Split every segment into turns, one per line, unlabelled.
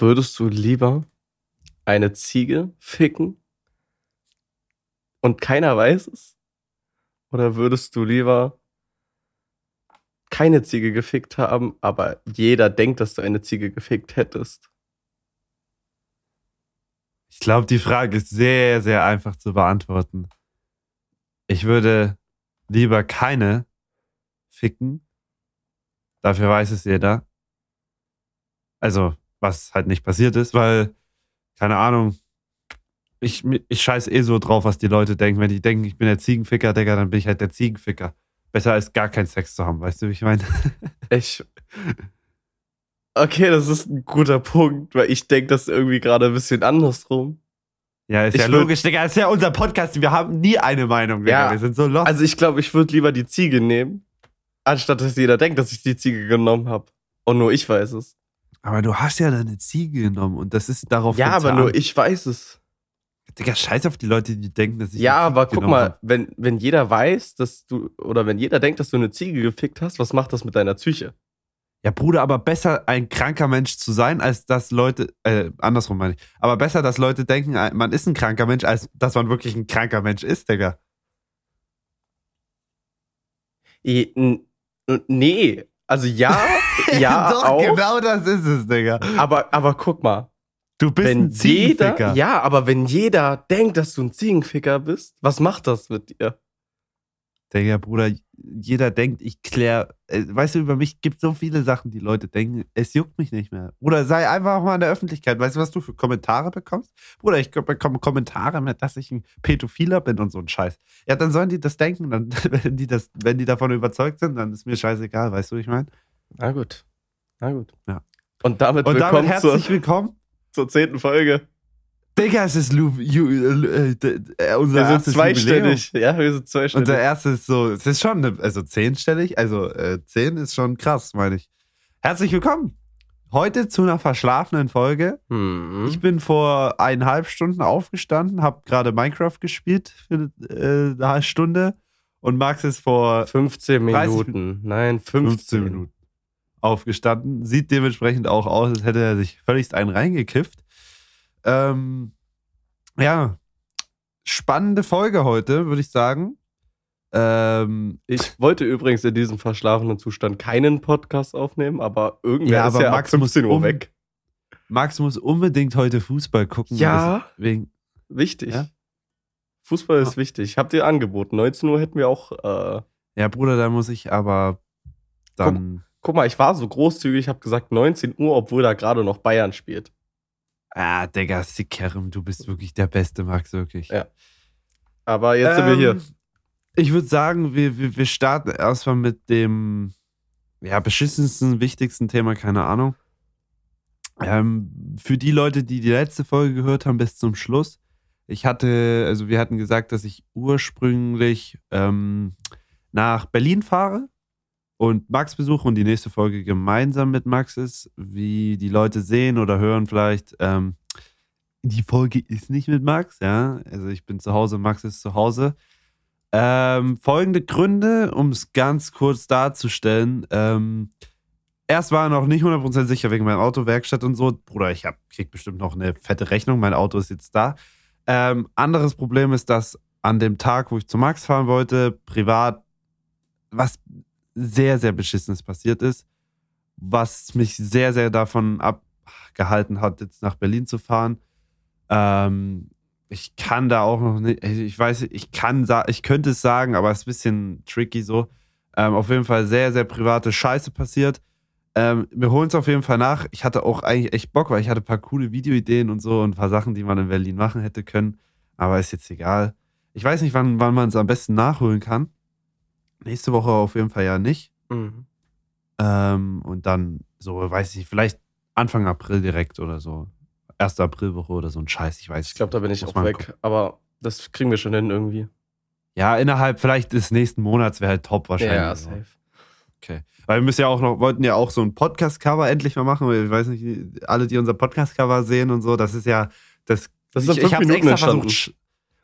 Würdest du lieber eine Ziege ficken und keiner weiß es? Oder würdest du lieber keine Ziege gefickt haben, aber jeder denkt, dass du eine Ziege gefickt hättest?
Ich glaube, die Frage ist sehr, sehr einfach zu beantworten. Ich würde lieber keine ficken. Dafür weiß es jeder. Also, was halt nicht passiert ist, weil, keine Ahnung, ich, ich scheiß eh so drauf, was die Leute denken. Wenn die denken, ich bin der Ziegenficker, Digga, dann bin ich halt der Ziegenficker. Besser als gar keinen Sex zu haben, weißt du, wie ich meine?
Ich. Okay, das ist ein guter Punkt, weil ich denke das irgendwie gerade ein bisschen andersrum.
Ja, ist
Ich
ja logisch, Digga. Ist ja unser Podcast. Wir haben nie eine Meinung, Digga.
Ja,
Wir sind so lost.
Also ich glaube, ich würde lieber die Ziege nehmen, anstatt dass jeder denkt, dass ich die Ziege genommen habe. Und nur ich weiß es.
Aber du hast ja deine Ziege genommen und das ist darauf
Ja, aber
getan.
nur ich weiß es.
Digga, scheiß auf die Leute, die denken, dass ich.
Ja, aber guck mal,
hab.
wenn, wenn jeder weiß, dass du, oder wenn jeder denkt, dass du eine Ziege gefickt hast, was macht das mit deiner Psyche?
Ja, Bruder, aber besser ein kranker Mensch zu sein, als dass Leute, äh, andersrum meine ich, aber besser, dass Leute denken, äh, man ist ein kranker Mensch, als dass man wirklich ein kranker Mensch ist, Digga.
Nee, also ja, ja
Doch,
auch,
genau das ist es, Digga.
aber, aber guck mal,
Du bist
wenn
ein
jeder,
Ziegenficker.
ja, aber wenn jeder denkt, dass du ein Ziegenficker bist, was macht das mit dir?
Digga, Bruder, jeder denkt, ich klär, äh, weißt du, über mich gibt so viele Sachen, die Leute denken, es juckt mich nicht mehr. Bruder, sei einfach mal in der Öffentlichkeit. Weißt du, was du für Kommentare bekommst? Bruder, ich bekomme Kommentare mit, dass ich ein Pädophiler bin und so ein Scheiß. Ja, dann sollen die das denken, dann, wenn die das, wenn die davon überzeugt sind, dann ist mir scheißegal, weißt du, wie ich meine?
Na gut, na gut.
Ja.
Und damit
Und damit
willkommen
herzlich
zur,
willkommen.
zur zehnten Folge.
Digga, es ist Lu, Ju, äh, d- äh, unser
Wir sind
Jubiläum.
zweistellig. Ja, wir sind zweistellig.
Unser erstes ist so, es ist schon, eine, also zehnstellig, also äh, zehn ist schon krass, meine ich. Herzlich willkommen. Heute zu einer verschlafenen Folge.
Hm.
Ich bin vor eineinhalb Stunden aufgestanden, habe gerade Minecraft gespielt für äh, eine halbe Stunde und Max ist vor
15
30
Minuten. Nein, 15,
15 Minuten aufgestanden. Sieht dementsprechend auch aus, als hätte er sich völligst einen reingekifft. Ähm, ja, spannende Folge heute, würde ich sagen. Ähm,
Ich wollte übrigens in diesem verschlafenen Zustand keinen Podcast aufnehmen, aber irgendwer
Ja,
ist
aber
ja
Max
ab
muss
15 Uhr
um-
weg.
Max muss unbedingt heute Fußball gucken.
Ja.
Deswegen,
Wichtig.
Ja?
Fußball ist wichtig. Ich habe dir angeboten. 19 Uhr hätten wir auch. Äh,
ja, Bruder, da muss ich aber dann.
Guck mal, ich war so großzügig, ich habe gesagt 19 Uhr, obwohl da gerade noch Bayern spielt.
Ah, Digga, Sikerem, du bist wirklich der Beste, Max, wirklich.
Ja. Aber jetzt sind wir hier.
Ähm, Ich würde sagen, wir, wir, wir starten erstmal mit dem ja, beschissensten, wichtigsten Thema, keine Ahnung. Ähm, für die Leute, die die letzte Folge gehört haben, bis zum Schluss. Ich hatte, also wir hatten gesagt, dass ich ursprünglich ähm, nach Berlin fahre und Max besuche und die nächste Folge gemeinsam mit Max ist. Wie die Leute sehen oder hören vielleicht, ähm, die Folge ist nicht mit Max, ja. Also ich bin zu Hause, Max ist zu Hause. Ähm, folgende Gründe, um es ganz kurz darzustellen. Ähm, erst war er noch nicht 100% sicher wegen meiner Autowerkstatt und so. Bruder, ich hab, krieg bestimmt noch eine fette Rechnung. Mein Auto ist jetzt da. Ähm, anderes Problem ist, dass an dem Tag, wo ich zu Max fahren wollte, privat was sehr, sehr Beschissenes passiert ist, was mich sehr, sehr davon abgehalten hat, jetzt nach Berlin zu fahren. Ähm, ich kann da auch noch nicht, also ich weiß, ich kann, ich könnte es sagen, aber es ist ein bisschen tricky so. Ähm, auf jeden Fall sehr, sehr private Scheiße passiert. Ähm, wir holen es auf jeden Fall nach. Ich hatte auch eigentlich echt Bock, weil ich hatte ein paar coole Videoideen und so und ein paar Sachen, die man in Berlin machen hätte können. Aber ist jetzt egal. Ich weiß nicht, wann, wann man es am besten nachholen kann. Nächste Woche auf jeden Fall ja nicht.
Mhm.
Ähm, und dann so, weiß ich, vielleicht Anfang April direkt oder so. 1. Aprilwoche oder so ein Scheiß, ich weiß.
Ich glaube, da bin ich auch weg.
gucken.
Aber das kriegen wir schon hin irgendwie.
Ja, innerhalb vielleicht des nächsten Monats wäre halt top wahrscheinlich.
Ja, safe.
Okay. Weil wir müssen ja auch noch, wollten ja auch so ein Podcast-Cover endlich mal machen, ich weiß nicht, alle, die unser Podcast-Cover sehen und so, das ist ja, das,
Das ist
ich, ich
Minuten
extra versucht,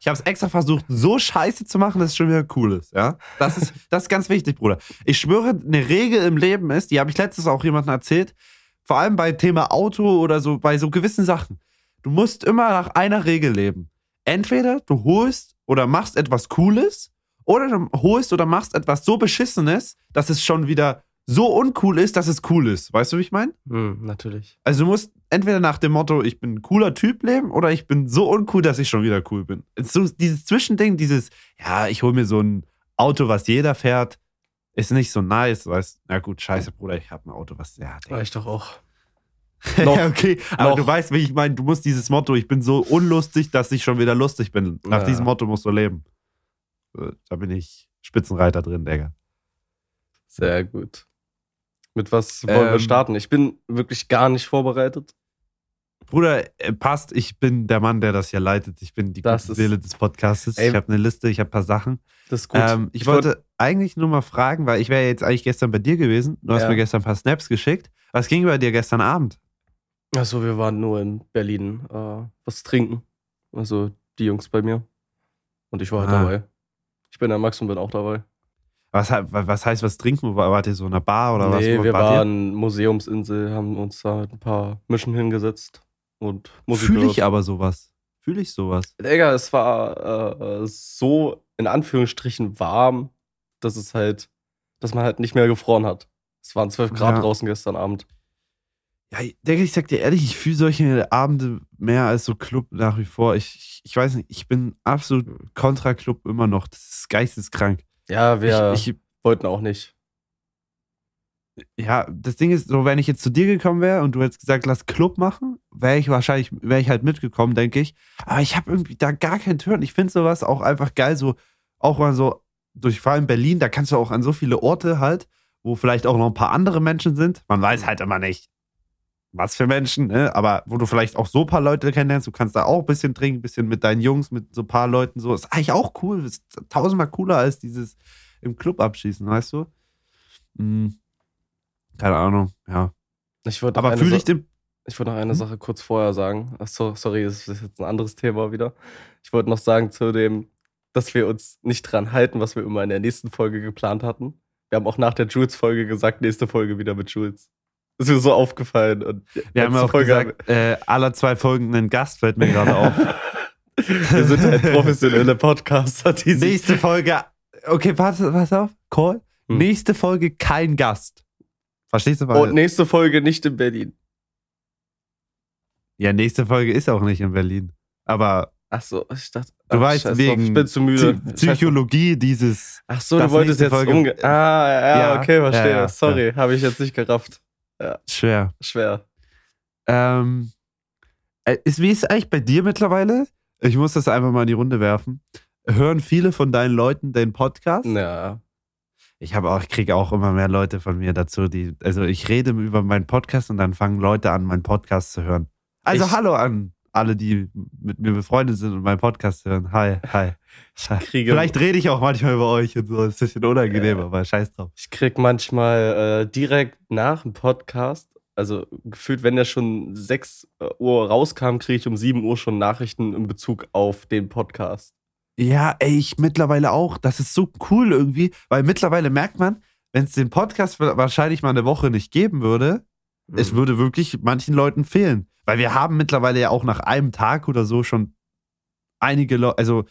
ich habe es extra versucht, so scheiße zu machen, dass es schon wieder cool ist, ja. Das ist, das ist ganz wichtig, Bruder. Ich schwöre, eine Regel im Leben ist, die habe ich letztes auch jemandem erzählt, vor allem bei Thema Auto oder so, bei so gewissen Sachen. Du musst immer nach einer Regel leben. Entweder du holst oder machst etwas Cooles oder du holst oder machst etwas so Beschissenes, dass es schon wieder so uncool ist, dass es cool ist. Weißt du, wie ich meine?
Hm, natürlich.
Also du musst entweder nach dem Motto, ich bin ein cooler Typ leben oder ich bin so uncool, dass ich schon wieder cool bin. So, dieses Zwischending, dieses, ja, ich hole mir so ein Auto, was jeder fährt, ist nicht so nice. Weißt, na gut, scheiße, Bruder, ich habe ein Auto, was, ja, Digga.
Reicht doch auch.
Noch, ja, okay, aber
noch.
du weißt, wie ich meine, du musst dieses Motto, ich bin so unlustig, dass ich schon wieder lustig bin. Nach
Ja.
diesem Motto musst du leben. Äh, Da bin ich Spitzenreiter drin, Digga.
Sehr gut. Mit was wollen wir
Ähm,
starten? Ich bin wirklich gar nicht vorbereitet.
Bruder, äh, passt, ich bin der Mann, der das hier leitet. Ich bin die
Das
gute
ist-
Seele des Podcasts.
Ey.
Ich habe eine Liste, ich habe ein paar Sachen.
Das ist gut.
Ähm, ich,
wollt-
wollte eigentlich nur mal fragen, weil ich wäre jetzt eigentlich gestern bei dir gewesen. Du hast
Ja.
mir gestern ein paar Snaps geschickt. Was ging bei dir gestern Abend?
Achso, wir waren nur in Berlin äh, was trinken. Also die Jungs bei mir. Und ich war halt
Ah.
dabei. Ich bin der Max und bin auch dabei.
Was, was heißt was trinken? War- Wart ihr so in einer Bar oder was?
nee, wir
wart ihr?
waren Museumsinsel, haben uns da ein paar Mischen hingesetzt und Musik
Fühle ich aber sowas. Fühle ich sowas.
Digga, es war äh, so in Anführungsstrichen warm, dass es halt, dass man halt nicht mehr gefroren hat. Es waren 12 Grad
Ja.
draußen gestern Abend.
Ja, Digga, ich sag dir ehrlich, ich fühle solche Abende mehr als so Club nach wie vor. Ich, ich, ich weiß nicht, ich bin absolut kontra Club immer noch. Das ist geisteskrank.
Ja, wir
Ich, ich,
wollten auch nicht.
ja, das Ding ist, so wenn ich jetzt zu dir gekommen wäre und du hättest gesagt, lass Club machen, wäre ich wahrscheinlich, wäre ich halt mitgekommen, denke ich. Aber ich habe irgendwie da gar keinen Turn. Ich finde sowas auch einfach geil, so auch mal so durch vor allem Berlin, da kannst du auch an so viele Orte halt, wo vielleicht auch noch ein paar andere Menschen sind. Man weiß halt immer nicht, was für Menschen, ne? aber wo du vielleicht auch so ein paar Leute kennenlernst, du kannst da auch ein bisschen trinken, ein bisschen mit deinen Jungs, mit so ein paar Leuten so. Ist eigentlich auch cool, ist tausendmal cooler als dieses im Club abschießen, weißt du? Hm. Keine Ahnung, ja.
Ich wollte
Aber fühle ich den.
Ich wollte noch eine
Hm?
Sache kurz vorher sagen. Ach so, sorry, das ist jetzt ein anderes Thema wieder. Ich wollte noch sagen zu dem, dass wir uns nicht dran halten, was wir immer in der nächsten Folge geplant hatten. Wir haben auch nach der Jules-Folge gesagt, nächste Folge wieder mit Jules. Ist mir so aufgefallen. Und
Wir haben auch
Folge
gesagt, äh, aller zwei Folgen einen Gast fällt mir gerade auf.
wir sind halt professionelle Podcaster,
Nächste Folge. Okay, pass, pass auf. Call.
Hm.
Nächste Folge kein Gast. Verstehst du? Weil,
Und nächste Folge nicht in Berlin.
ja, nächste Folge ist auch nicht in Berlin. Aber
Ach so, ich dachte,
Du weißt,
scheiß
wegen
drauf, ich bin zu müde.
Psychologie dieses.
Ach so, du wolltest jetzt
Folge-
umge... Ah, ja,
Ja,
okay, verstehe.
ja, ja,
Sorry, habe ich jetzt nicht gerafft.
Schwer.
Schwer.
Ähm, äh, ist, wie ist es eigentlich bei dir mittlerweile? Ich muss das einfach mal in die Runde werfen. Hören viele von deinen Leuten den Podcast?
Ja.
Ich habe auch, ich kriege auch immer mehr Leute von mir dazu, die, also ich rede über meinen Podcast und dann fangen Leute an, meinen Podcast zu hören. Also
Ich-
hallo an alle, die mit mir befreundet sind und meinen Podcast hören. Hi, hi.
kriege-
Vielleicht rede ich auch manchmal über euch und so. Das ist ein bisschen unangenehm,
Ja.
aber scheiß drauf.
Ich krieg manchmal äh, direkt nach dem Podcast, also gefühlt, wenn der schon 6 Uhr rauskam, kriege ich um 7 Uhr schon Nachrichten in Bezug auf den Podcast.
Ja, ey, ich mittlerweile auch. Das ist so cool irgendwie, weil mittlerweile merkt man, wenn es den Podcast wahrscheinlich mal eine Woche nicht geben würde, es
Mhm.
würde wirklich manchen Leuten fehlen. Weil wir haben mittlerweile ja auch nach einem Tag oder so schon einige Leute, also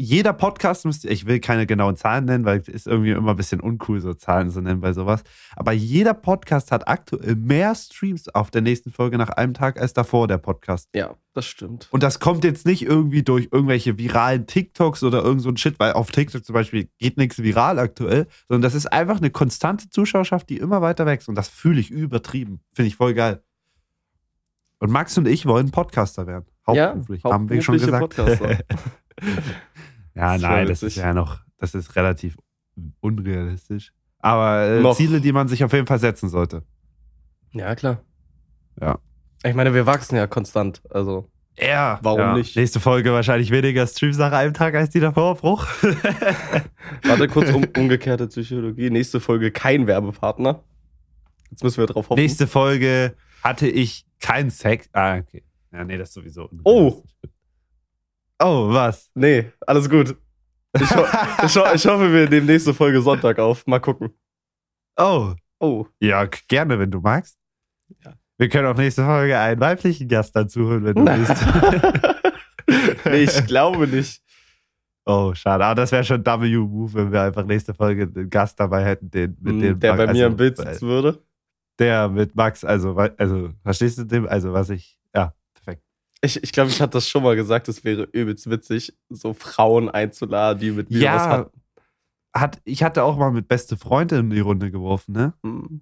jeder Podcast müsste, ich will keine genauen Zahlen nennen, weil es ist irgendwie immer ein bisschen uncool, so Zahlen zu nennen bei sowas. Aber jeder Podcast hat aktuell mehr Streams auf der nächsten Folge nach einem Tag als davor der Podcast.
Ja, das stimmt.
Und das kommt jetzt nicht irgendwie durch irgendwelche viralen TikToks oder irgend so ein Shit, weil auf TikTok zum Beispiel geht nichts viral aktuell, sondern das ist einfach eine konstante Zuschauerschaft, die immer weiter wächst. Und das fühle ich übertrieben. Finde ich voll geil. Und Max und ich wollen Podcaster werden. Hauptberuflich.
Ja,
haben wir schon gesagt. ja,
Das
nein, das ist ja noch, das ist relativ unrealistisch. Aber äh. Ziele, die man sich auf jeden Fall setzen sollte.
ja, klar.
Ja.
Ich meine, wir wachsen ja konstant. Also,
Ja.
Warum
ja.
nicht?
Nächste Folge wahrscheinlich weniger Streams nach einem Tag als die davor, Bruch.
warte kurz, um, umgekehrte Psychologie. Nächste Folge kein Werbepartner. Jetzt müssen wir drauf hoffen.
Nächste Folge hatte ich keinen Sex. Ah, okay. Ja, nee, das sowieso.
Oh.
Oh, was?
Nee, alles gut. Ich, ho ich, ho ich hoffe, wir nehmen nächste Folge Sonntag auf. Mal gucken.
Oh.
Oh.
Ja, gerne, wenn du magst.
Ja.
Wir können auch nächste Folge einen weiblichen Gast dazu holen, wenn du willst.
nee, ich glaube nicht.
Oh, schade. Aber das wäre schon W-Move, wenn wir einfach nächste Folge einen Gast dabei hätten, den, mit
Hm,
dem
der bei
also,
mir im Bild sitzen würde.
Der mit Max, also, also, verstehst du dem? Also, was ich.
Ich, ich glaube, ich hatte das schon mal gesagt, es wäre übelst witzig, so Frauen einzuladen, die mit mir
Ja.
was hatten.
Hat, ich hatte auch mal mit beste Freundin in die Runde geworfen, ne?
Hm.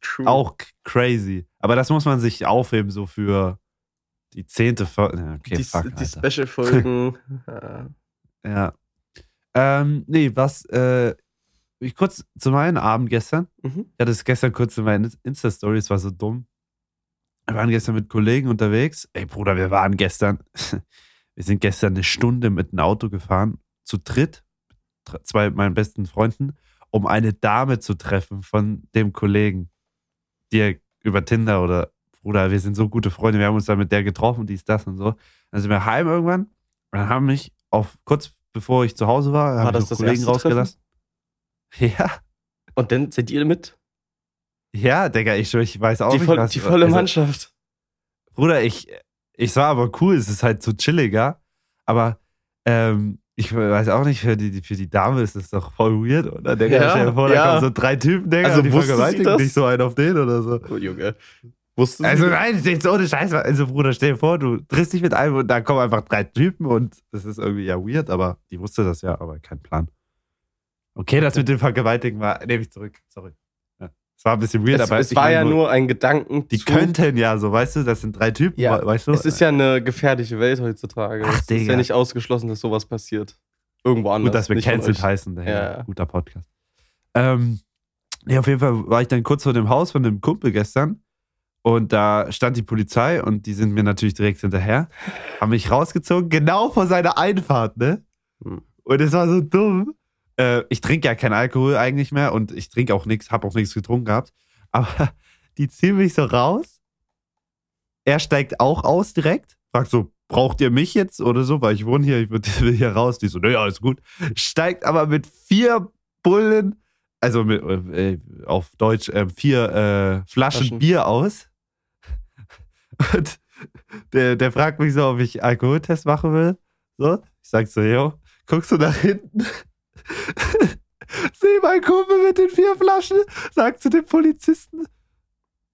True.
Auch crazy. Aber das muss man sich aufheben, so für die zehnte Folge. Okay,
die,
fuck,
die. Special-Folgen.
Ja. Ähm, nee, was, äh, ich kurz zu meinem Abend gestern.
mhm.
Ich hatte es gestern kurz in meinen Insta-Story, es war so dumm. Wir waren gestern mit Kollegen unterwegs. Ey, Bruder, wir waren gestern, wir sind gestern eine Stunde mit einem Auto gefahren, zu dritt, dr- zwei meinen besten Freunden, um eine Dame zu treffen von dem Kollegen, die er über Tinder oder, Bruder, wir sind so gute Freunde, wir haben uns da mit der getroffen, dies, das und so. Dann sind wir heim irgendwann und dann haben mich auf, kurz bevor ich zu Hause war,
War
haben
das das
Kollegen rausgelassen. Ja,
Und dann seid ihr mit?
Ja, Digga, ich, ich weiß auch
Die,
nicht,
voll,
was.
die volle
also,
Mannschaft.
Bruder, ich, ich war aber cool, es ist halt so chilliger, aber ähm, ich weiß auch nicht, für die, für die Dame ist das doch voll weird, oder? Digga,
Ja,
stell dir vor, da
ja.
kommen so drei Typen, Digga,
Also
und die vergewaltigen dich so einen auf den oder so.
Oh, Junge. Wussten
Also
Sie?
nein, jetzt ohne Scheiß. Also Bruder, stell dir vor, du triffst dich mit einem und da kommen einfach drei Typen und das ist irgendwie ja weird, aber die wusste das ja, aber kein Plan. Okay, das mit dem Vergewaltigen war, nehme ich zurück, sorry. Es war ein bisschen weird,
Es,
aber
es war ja nur ein Gedanken.
Die könnten ja so, weißt du, das sind drei Typen,
Ja,
weißt du?
Es ist ja eine gefährliche Welt heutzutage.
Ach,
es ist
Digga.
ja nicht ausgeschlossen, dass sowas passiert. Irgendwo anders.
Gut, dass wir cancelled heißen.
Ja.
Guter Podcast. Ähm, ja, auf jeden Fall war ich dann kurz vor dem Haus von dem Kumpel gestern und da stand die Polizei und die sind mir natürlich direkt hinterher, haben mich rausgezogen, genau vor seiner Einfahrt, ne?
Hm.
Und es war so dumm. Äh, ich trinke ja keinen Alkohol eigentlich mehr und ich trinke auch nichts, habe auch nichts getrunken gehabt. Aber die ziehen mich so raus. Er steigt auch aus direkt, fragt so, braucht ihr mich jetzt oder so, weil ich wohne hier, ich will hier raus. Die so, naja, alles gut. Steigt aber mit vier Bullen, also mit, äh, auf Deutsch, äh, vier äh, Flaschen,
Flaschen.
Bier aus. Und der, der fragt mich so, ob ich Alkoholtest machen will. So, ich sag so, yo, guckst du nach hinten? Seh mein Kumpel mit den vier Flaschen, sagt zu dem Polizisten.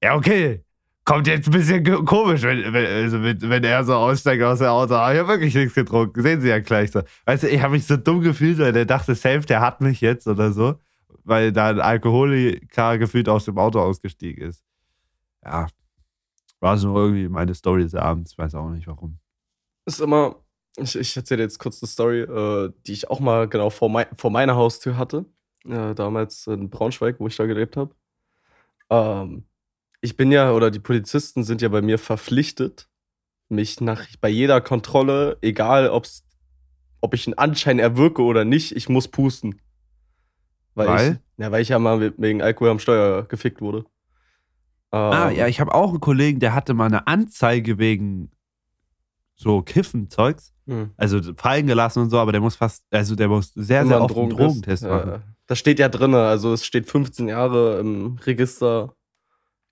Ja, okay. Kommt jetzt ein bisschen komisch, wenn, wenn, also wenn, wenn er so aussteigt aus der Auto. Aber ich habe wirklich nichts getrunken. Sehen Sie ja gleich so. Weißt du, ich habe mich so dumm gefühlt, weil der dachte, safe, der hat mich jetzt oder so. Weil da ein Alkoholiker gefühlt aus dem Auto ausgestiegen ist. Ja. War so irgendwie meine Story des Abends. Weiß auch nicht warum.
ist immer, ich, ich erzähle jetzt kurz eine Story, äh, die ich auch mal genau vor, mei vor meiner Haustür hatte. Äh, damals in Braunschweig, wo ich da gelebt habe. Ähm, ich bin ja, oder die Polizisten sind ja bei mir verpflichtet, mich nach bei jeder Kontrolle, egal ob's, ob ich einen Anschein erwirke oder nicht, ich muss pusten. Weil,
Weil?
Ich, ja, weil ich ja mal wegen Alkohol am Steuer gefickt wurde.
Ah,
Ähm,
ja, ich habe auch einen Kollegen, der hatte mal eine Anzeige wegen so Kiffen-Zeugs.
hm.
Also fallen gelassen und so, aber der muss fast, also der muss sehr,
Immer
sehr oft einen Drogentest machen.
Ja, das steht ja drin, also es steht 15 Jahre im Register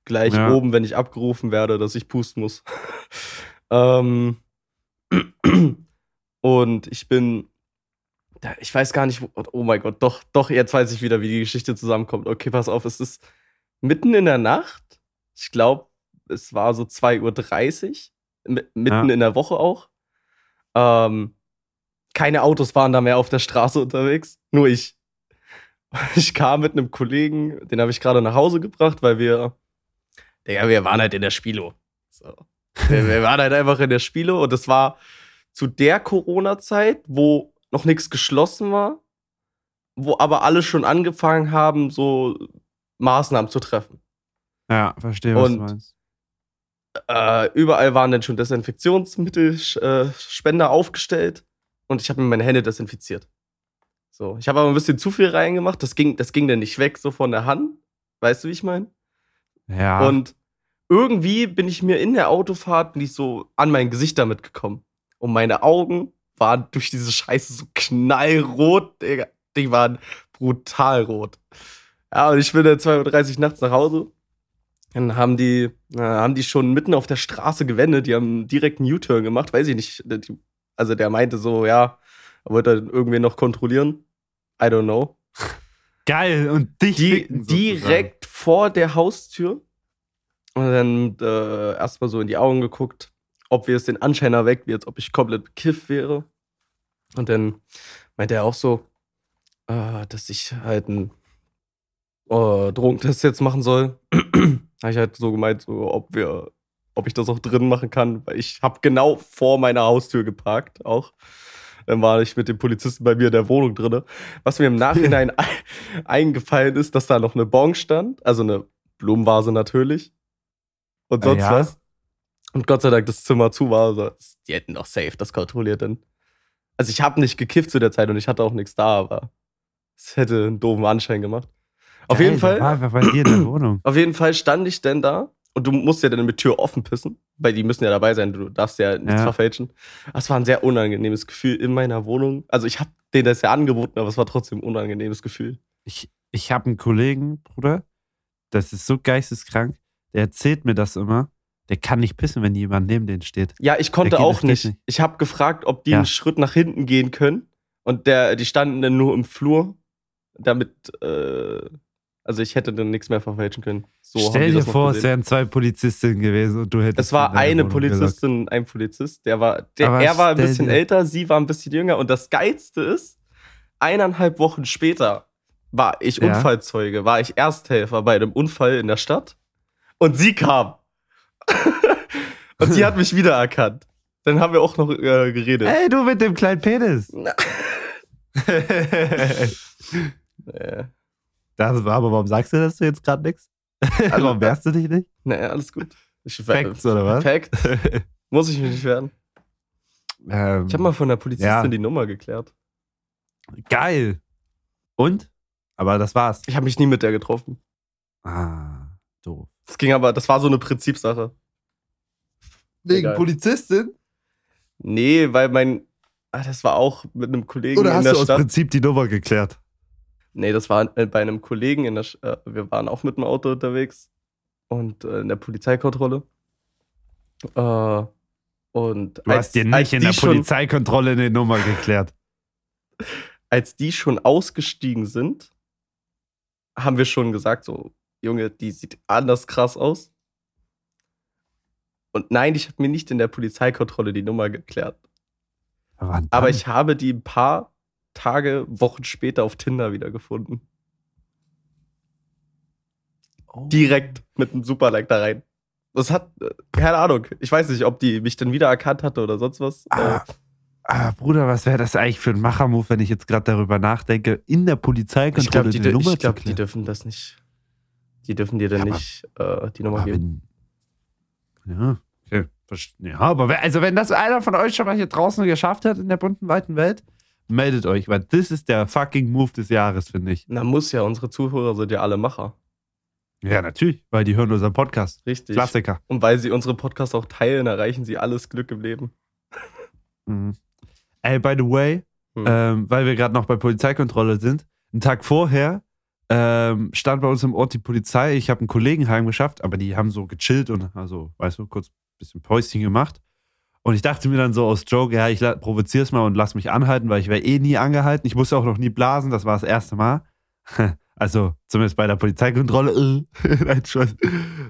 gleich
Ja.
oben, wenn ich abgerufen werde, dass ich pusten muss. ähm, und ich bin, ich weiß gar nicht, wo, oh mein Gott, doch, doch, jetzt weiß ich wieder, wie die Geschichte zusammenkommt. Okay, pass auf, es ist mitten in der Nacht. Ich glaube, es war so 2.30 Uhr, mitten
Ja.
in der Woche auch. Ähm, keine Autos waren da mehr auf der Straße unterwegs, nur ich. Ich kam mit einem Kollegen, den habe ich gerade nach Hause gebracht, weil wir, Digga, wir waren halt in der Spilo. So. Wir, wir waren halt einfach in der Spilo und es war zu der Corona-Zeit, wo noch nichts geschlossen war, wo aber alle schon angefangen haben, so Maßnahmen zu treffen.
Ja, verstehe, was
Und-
du meinst.
Äh, überall waren dann schon Desinfektionsmittelspender aufgestellt und ich habe mir meine Hände desinfiziert. So, ich habe aber ein bisschen zu viel reingemacht, das ging, das ging dann nicht weg, so von der Hand. Weißt du, wie ich meine?
Ja.
Und irgendwie bin ich mir in der Autofahrt nicht so an mein Gesicht damit gekommen. Und meine Augen waren durch diese Scheiße so knallrot, Digga. Die waren brutal rot. Ja, und ich bin dann 2.30 Uhr nachts nach Hause. Dann haben die, äh, haben die schon mitten auf der Straße gewendet, die haben direkt einen U-Turn gemacht, weiß ich nicht. Die, also der meinte so, ja, er wollte halt irgendwie noch kontrollieren. I don't know.
Geil, und dich
Die,
ficken
direkt vor der Haustür. Und dann äh, erstmal so in die Augen geguckt, ob wir es den Anschein erweckt, wie als ob ich komplett bekifft wäre. Und dann meinte er auch so, äh, dass ich halt einen äh, Drogentest jetzt machen soll. habe ich halt so gemeint, so, ob wir, ob ich das auch drin machen kann, weil ich habe genau vor meiner Haustür geparkt auch. Dann war ich mit dem Polizisten bei mir in der Wohnung drinne. Was mir im Nachhinein ein- eingefallen ist, dass da noch eine Bon stand, also eine Blumenvase natürlich und
Ah,
sonst
ja?
was. Und Gott sei Dank das Zimmer zu war. Also, die hätten doch safe das kontrolliert dann. Also ich habe nicht gekifft zu der Zeit und ich hatte auch nichts da, aber es hätte einen doofen Anschein gemacht. Auf
Geil,
jeden Fall.
War bei dir in der Wohnung.
Auf jeden Fall stand ich denn da und du musst ja dann mit Tür offen pissen, weil die müssen ja dabei sein, du darfst ja nichts
Ja.
verfälschen. Das war ein sehr unangenehmes Gefühl in meiner Wohnung. Also ich habe denen das ja angeboten, aber es war trotzdem ein unangenehmes Gefühl.
Ich, ich habe einen Kollegen, Bruder, das ist so geisteskrank, der erzählt mir das immer. Der kann nicht pissen, wenn jemand neben denen steht.
Ja, ich konnte auch nicht.
nicht.
Ich habe gefragt, ob die
Ja.
einen Schritt nach hinten gehen können und der, die standen dann nur im Flur, damit, äh, also ich hätte dann nichts mehr verfälschen können. So
Stell dir vor, es wären zwei Polizistinnen gewesen und du hättest.
Es war eine
gesagt.
Polizistin und ein Polizist. Der war, der,
Aber
er war ein bisschen
dir-
älter, sie war ein bisschen jünger. Und das Geilste ist, eineinhalb Wochen später war ich
Ja.
Unfallzeuge, war ich Ersthelfer bei einem Unfall in der Stadt. Und sie kam. und sie hat mich wiedererkannt. Dann haben wir auch noch äh, geredet.
Ey, du mit dem kleinen Penis.
Na.
Das war, aber warum sagst du das du jetzt gerade nichts?
Also,
warum wehrst du dich nicht?
naja, alles gut. Ich,
Facts, oder was?
Fact. Muss ich mich nicht werden.
Ähm,
Ich habe mal von der Polizistin
Ja.
die Nummer geklärt.
Geil. Und? Aber das war's.
Ich habe mich nie mit der getroffen.
Ah, doof.
Das ging aber, das war so eine Prinzipsache. Egal.
Polizistin?
Nee, weil mein, ah, das war auch mit einem Kollegen
Oder
in
hast
der
du aus
Stadt.
Prinzip die Nummer geklärt?
Nee, das war äh, bei einem Kollegen in der, Sch- äh, wir waren auch mit dem Auto unterwegs und äh, in der Polizeikontrolle. Äh, und
Du hast dir nicht in der Polizeikontrolle eine Nummer geklärt.
als die schon ausgestiegen sind, haben wir schon gesagt, so, Junge, die sieht anders krass aus. Und nein, ich habe mir nicht in der Polizeikontrolle die Nummer geklärt.
Aber,
Aber ich habe die ein paar Tage, Wochen später auf Tinder wieder gefunden.
Oh.
Direkt mit einem Superlike da rein. Das hat, äh, keine Ahnung. Ich weiß nicht, ob die mich dann wieder erkannt hatte oder sonst was.
Ah, ah, Bruder, was wäre das eigentlich für ein Machermove, wenn ich jetzt gerade darüber nachdenke, in der
ich
Polizeikontrolle
glaube, die,
eine
dür-
Nummer
ich glaub,
zu
die dürfen das nicht. Die dürfen dir dann
Ja,
nicht äh, die Nummer geben.
wenn, ja, okay. Ja, aber also wenn das einer von euch schon mal hier draußen geschafft hat in der bunten, weiten Welt, meldet euch, weil das ist der fucking Move des Jahres, finde ich.
Na, muss ja, unsere Zuhörer sind ja alle Macher.
Ja, natürlich, weil die hören unseren Podcast.
Richtig.
Klassiker.
Und weil sie unsere Podcasts auch teilen, erreichen sie alles Glück im Leben.
Mhm. Ey, by the way,
Hm.
ähm, weil wir gerade noch bei Polizeikontrolle sind, einen Tag vorher ähm, stand bei uns im Ort die Polizei. Ich habe einen Kollegen heimgeschafft, aber die haben so gechillt und also, weißt du, kurz ein bisschen Päuschen gemacht. Und ich dachte mir dann so aus Joke, ja, ich la- provozier's mal und lass mich anhalten, weil ich wäre eh nie angehalten. Ich musste auch noch nie blasen, das war das erste Mal. Also, zumindest bei der Polizeikontrolle. Nein, Spaß.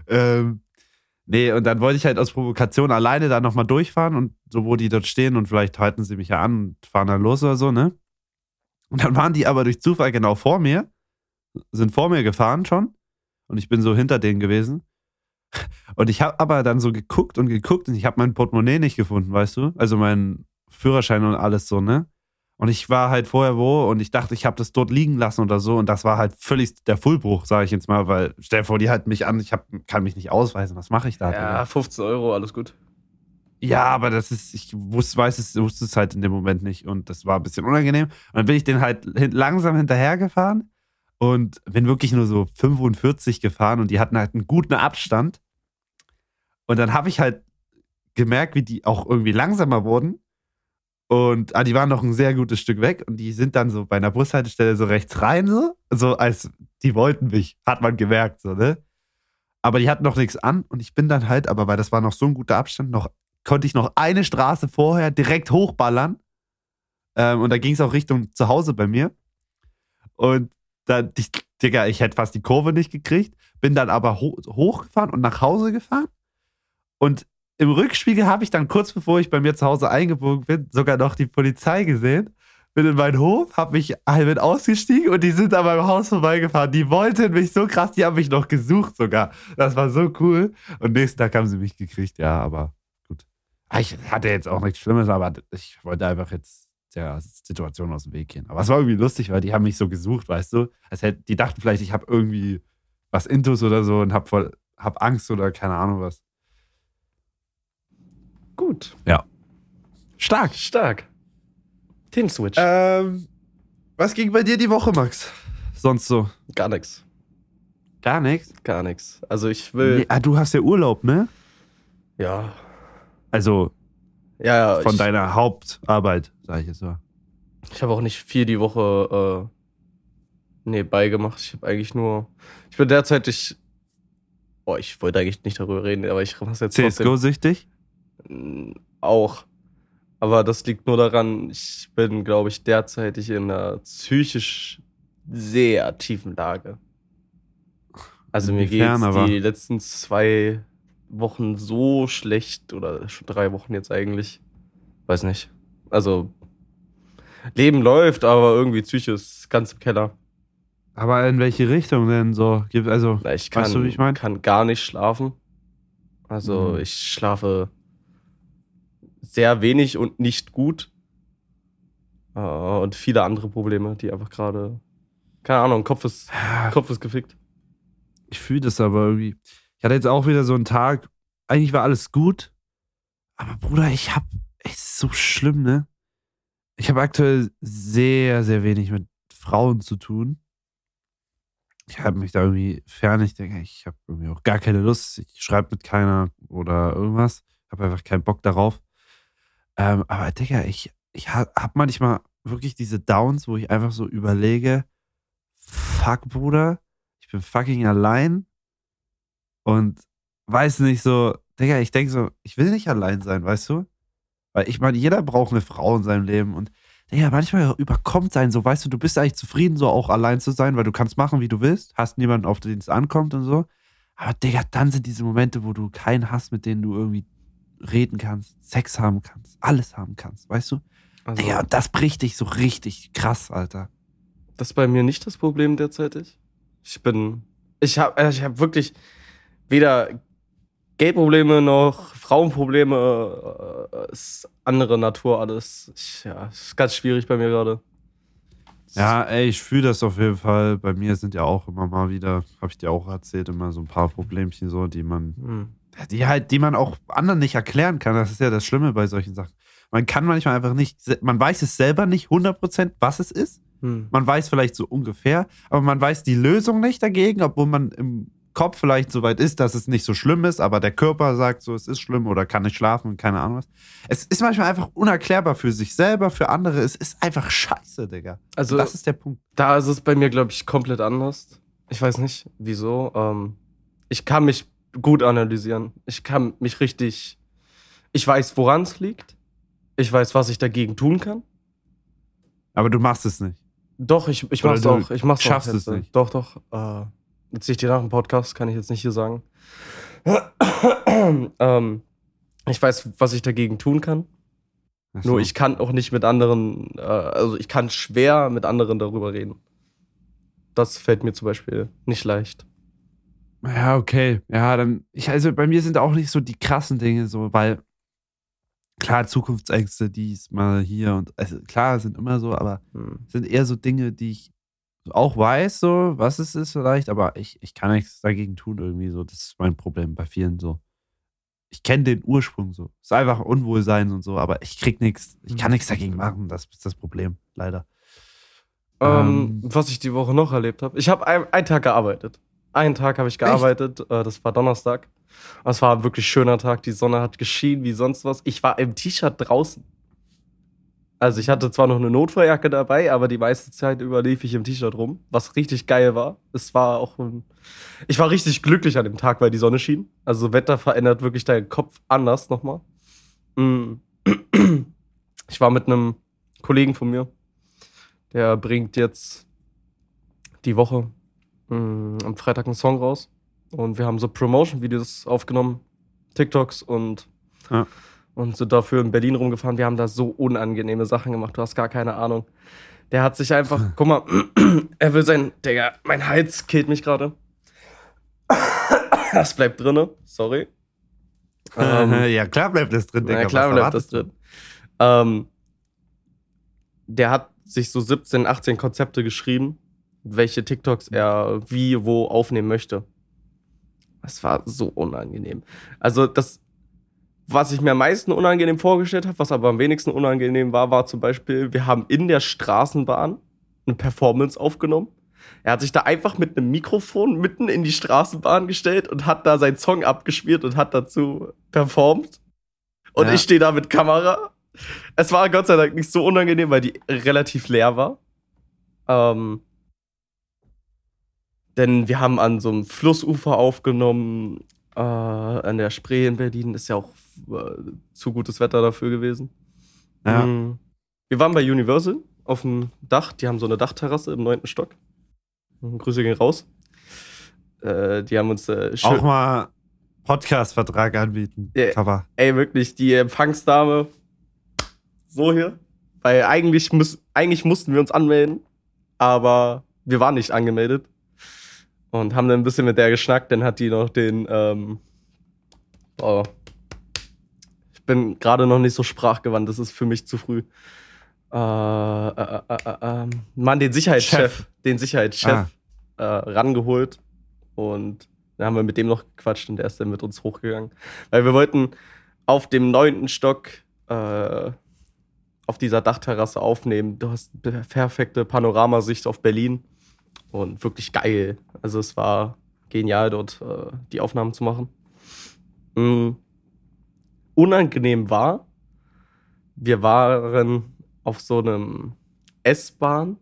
ähm, nee, und dann wollte ich halt aus Provokation alleine da nochmal durchfahren und so, wo die dort stehen und vielleicht halten sie mich ja an und fahren dann los oder so, ne? Und dann waren die aber durch Zufall genau vor mir, sind vor mir gefahren schon und ich bin so hinter denen gewesen. Und ich habe aber dann so geguckt und geguckt und ich habe mein Portemonnaie nicht gefunden, weißt du? Also meinen Führerschein und alles so, ne? Und ich war halt vorher wo und ich dachte, ich habe das dort liegen lassen oder so und das war halt völlig der Fullbruch, sage ich jetzt mal, weil stell dir vor, die halten mich an, ich hab, kann mich nicht ausweisen, was mache ich da?
Ja, 15 Euro, alles gut.
Ja, aber das ist, ich wusste, weiß es, wusste es halt in dem Moment nicht und das war ein bisschen unangenehm. Und dann bin ich den halt langsam hinterhergefahren und bin wirklich nur so 45 gefahren und die hatten halt einen guten Abstand. Und dann habe ich halt gemerkt, wie die auch irgendwie langsamer wurden. Und ah, die waren noch ein sehr gutes Stück weg und die sind dann so bei einer Bushaltestelle so rechts rein, so, so als die wollten mich, hat man gemerkt, so, ne? aber die hatten noch nichts an und ich bin dann halt, aber weil das war noch so ein guter Abstand, noch konnte ich noch eine Straße vorher direkt hochballern. Ähm, und da ging es auch Richtung zu Hause bei mir. Und dann, ich, Digga, ich hätte fast die Kurve nicht gekriegt, bin dann aber ho hochgefahren und nach Hause gefahren. Und im Rückspiegel habe ich dann kurz bevor ich bei mir zu Hause eingebogen bin, sogar noch die Polizei gesehen. Bin in meinen Hof, habe mich halb ausgestiegen und die sind an meinem Haus vorbeigefahren. Die wollten mich so krass, die haben mich noch gesucht sogar. Das war so cool. Und nächsten Tag haben sie mich gekriegt, ja, aber gut. Ah, ich hatte jetzt auch nichts Schlimmes, aber ich wollte einfach jetzt der Situation aus dem Weg gehen. Aber es war irgendwie lustig, weil die haben mich so gesucht, weißt du? Als hätte, die dachten vielleicht, ich habe irgendwie was Intus oder so und hab voll, hab Angst oder keine Ahnung was.
Gut.
Ja. Stark.
Stark. Team-Switch.
Ähm, was ging bei dir die Woche, Max? Sonst so?
Gar nichts.
Gar nichts?
Gar nichts. Also ich will.
Nee, ah, du hast ja Urlaub, ne?
Ja.
Also
Ja, ja.
von
ich,
deiner Hauptarbeit, sag ich jetzt so.
Ich habe auch nicht viel die Woche äh, nebenbei gemacht. Ich habe eigentlich nur. Ich bin derzeitig. Boah, ich wollte eigentlich nicht darüber reden, aber ich mach's jetzt.
CSGO-süchtig?
Mm, Auch. Aber das liegt nur daran, ich bin, glaube ich, derzeitig in einer psychisch sehr tiefen Lage. Also mir
aber?
die letzten zwei Wochen so schlecht oder schon drei Wochen jetzt eigentlich. Weiß nicht. Also Leben läuft, aber irgendwie Psyche ist ganz im Keller.
Aber in welche Richtung denn so? Gibt- Also,
Ich kann,
Weißt du, wie ich mein?
kann gar nicht schlafen. Also
Mhm.
ich schlafe sehr wenig und nicht gut. Äh, und viele andere Probleme, die einfach gerade. Keine Ahnung, Kopf ist, Kopf ist gefickt.
ich fühle das aber irgendwie. Ich hatte jetzt auch wieder so einen Tag, eigentlich war alles gut, aber Bruder, ich hab, es ist so schlimm, ne? Ich habe aktuell sehr, sehr wenig mit Frauen zu tun. Ich habe mich da irgendwie fern. Ich denke, ich habe irgendwie auch gar keine Lust. Ich schreibe mit keiner oder irgendwas. Ich habe einfach keinen Bock darauf. Ähm, aber Digga, ich, ich habe manchmal wirklich diese Downs, wo ich einfach so überlege, fuck, Bruder, ich bin fucking allein und weiß nicht so, Digga, ich denke so, ich will nicht allein sein, weißt du? Weil ich meine, jeder braucht eine Frau in seinem Leben und Digga, manchmal überkommt sein, so weißt du, du bist eigentlich zufrieden, so auch allein zu sein, weil du kannst machen, wie du willst, hast niemanden, auf den es ankommt und so. Aber Digga, dann sind diese Momente, wo du keinen hast, mit denen du irgendwie reden kannst, Sex haben kannst, alles haben kannst, weißt du?
Also,
Digga, das bricht dich so richtig krass, Alter.
Das ist bei mir nicht das Problem derzeitig. Ich bin. Ich habe ich hab wirklich weder Geldprobleme noch Frauenprobleme. Äh, ist andere Natur alles. Ich, ja, ist ganz schwierig bei mir gerade.
Ja, ey, ich fühle das auf jeden Fall. Bei mir sind ja auch immer mal wieder, habe ich dir auch erzählt, immer so ein paar Problemchen so, die man,
Hm.
die halt, die man auch anderen nicht erklären kann. Das ist ja das Schlimme bei solchen Sachen. Man kann manchmal einfach nicht, man weiß es selber nicht 100%, was es ist.
Hm.
Man weiß vielleicht so ungefähr, aber man weiß die Lösung nicht dagegen, obwohl man im Kopf vielleicht so weit ist, dass es nicht so schlimm ist, aber der Körper sagt so, es ist schlimm oder kann nicht schlafen und keine Ahnung was. Es ist manchmal einfach unerklärbar für sich selber, für andere. Es ist einfach scheiße, Digga.
Also,
das ist der Punkt.
da ist es bei mir, glaube ich, komplett anders. Ich weiß nicht, wieso. Ähm, ich kann mich gut analysieren. Ich kann mich richtig. Ich weiß, woran es liegt. Ich weiß, was ich dagegen tun kann.
Aber du machst es nicht.
Doch, ich, ich
Oder
mach's auch. Ich mach's
schaffst
auch
es
jetzt.
nicht.
Doch, doch. Äh, erzähl ich dir nach dem Podcast, kann ich jetzt nicht hier sagen. ähm, ich weiß, was ich dagegen tun kann.
Ach
Nur
so.
ich kann auch nicht mit anderen, äh, also ich kann schwer mit anderen darüber reden. Das fällt mir zum Beispiel nicht leicht.
Ja, okay. Ja, dann. Ich, also bei mir sind auch nicht so die krassen Dinge so, weil klar, Zukunftsängste, dies mal hier und also klar, sind immer so, aber
Hm.
sind eher so Dinge, die ich auch weiß, so, was es ist vielleicht, aber ich, ich kann nichts dagegen tun irgendwie so. Das ist mein Problem bei vielen so. Ich kenne den Ursprung so. Es ist einfach Unwohlsein und so, aber ich krieg nichts. Ich kann
Mhm.
nichts dagegen machen. Das ist das Problem, leider.
Ähm,
Ähm.
was ich die Woche noch erlebt habe. Ich habe ein, einen Tag gearbeitet. Einen Tag habe ich gearbeitet. Äh, das war Donnerstag. Es war ein wirklich schöner Tag. Die Sonne hat geschienen wie sonst was. Ich war im T-Shirt draußen. Also ich hatte zwar noch eine Notfalljacke dabei, aber die meiste Zeit über lief ich im T-Shirt rum, was richtig geil war. Es war auch ein ich war richtig glücklich an dem Tag, weil die Sonne schien. Also Wetter verändert wirklich deinen Kopf anders nochmal. Mm. Ich war mit einem Kollegen von mir, der bringt jetzt die Woche mm, am Freitag einen Song raus. Und wir haben so Promotion-Videos aufgenommen, TikToks und,
Ja.
Und sind dafür in Berlin rumgefahren. Wir haben da so unangenehme Sachen gemacht, du hast gar keine Ahnung. Der hat sich einfach, guck mal, er will sein, Digga, mein Hals killt mich gerade. Das bleibt drinne, sorry. Ähm,
ja, klar bleibt das drin, Digga.
na klar bleibt das drin. Ähm, der hat sich so 17, 18 Konzepte geschrieben, welche TikToks er wie, wo aufnehmen möchte. Das war so unangenehm. Also das, was ich mir am meisten unangenehm vorgestellt habe, was aber am wenigsten unangenehm war, war zum Beispiel, wir haben in der Straßenbahn eine Performance aufgenommen. Er hat sich da einfach mit einem Mikrofon mitten in die Straßenbahn gestellt und hat da seinen Song abgespielt und hat dazu performt. Und
Ja.
ich stehe da mit Kamera. Es war Gott sei Dank nicht so unangenehm, weil die relativ leer war. Ähm, denn wir haben an so einem Flussufer aufgenommen, äh, an der Spree in Berlin. Ist ja auch zu gutes Wetter dafür gewesen.
Ja.
Mm. Wir waren bei Universal auf dem Dach. Die haben so eine Dachterrasse im neunten Stock. Mm, Grüße gehen raus. Äh, die haben uns äh, schön,
Auch mal Podcast-Vertrag anbieten.
Ja.
Cover.
ey, wirklich, die Empfangsdame so hier. Weil eigentlich, muss, eigentlich mussten wir uns anmelden, aber wir waren nicht angemeldet. Und haben dann ein bisschen mit der geschnackt, dann hat die noch den, ähm, oh, bin gerade noch nicht so sprachgewandt, das ist für mich zu früh. Äh, äh, äh, äh, ähm, Mann, den Sicherheitschef,
Chef.
den Sicherheitschef äh, rangeholt und dann haben wir mit dem noch gequatscht und der ist dann mit uns hochgegangen. Weil wir wollten auf dem neunten Stock äh, auf dieser Dachterrasse aufnehmen. Du hast perfekte Panoramasicht auf Berlin und wirklich geil. Also es war genial, dort äh, die Aufnahmen zu machen. Mm. Unangenehm war, wir waren auf so einem S-Bahn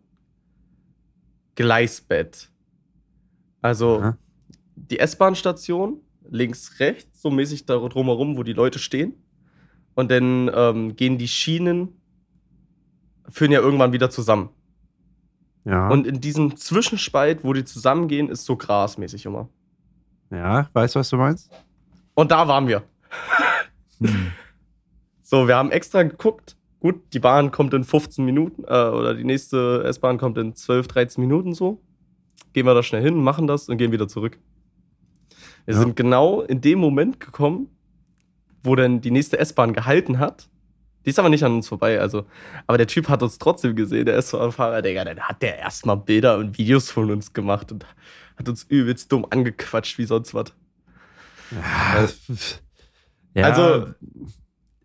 Gleisbett. Also
Aha.
die S-Bahn-Station, links, rechts, so mäßig da drumherum, wo die Leute stehen. Und dann ähm, gehen die Schienen, führen ja irgendwann wieder zusammen.
Ja.
Und in diesem Zwischenspalt, wo die zusammengehen, ist so grasmäßig immer.
ja, weißt du, was du meinst?
Und da waren wir.
Hm.
So, wir haben extra geguckt. Gut, die Bahn kommt in 15 Minuten äh, oder die nächste S-Bahn kommt in 12, 13 Minuten so. Gehen wir da schnell hin, machen das und gehen wieder zurück. Wir
Ja.
sind genau in dem Moment gekommen, wo dann die nächste S-Bahn gehalten hat. Die ist aber nicht an uns vorbei, also. Aber der Typ hat uns trotzdem gesehen, der S-Bahn-Fahrer, Digga, dann hat der erstmal Bilder und Videos von uns gemacht und hat uns übelst dumm angequatscht wie sonst was.
Ja,
Also,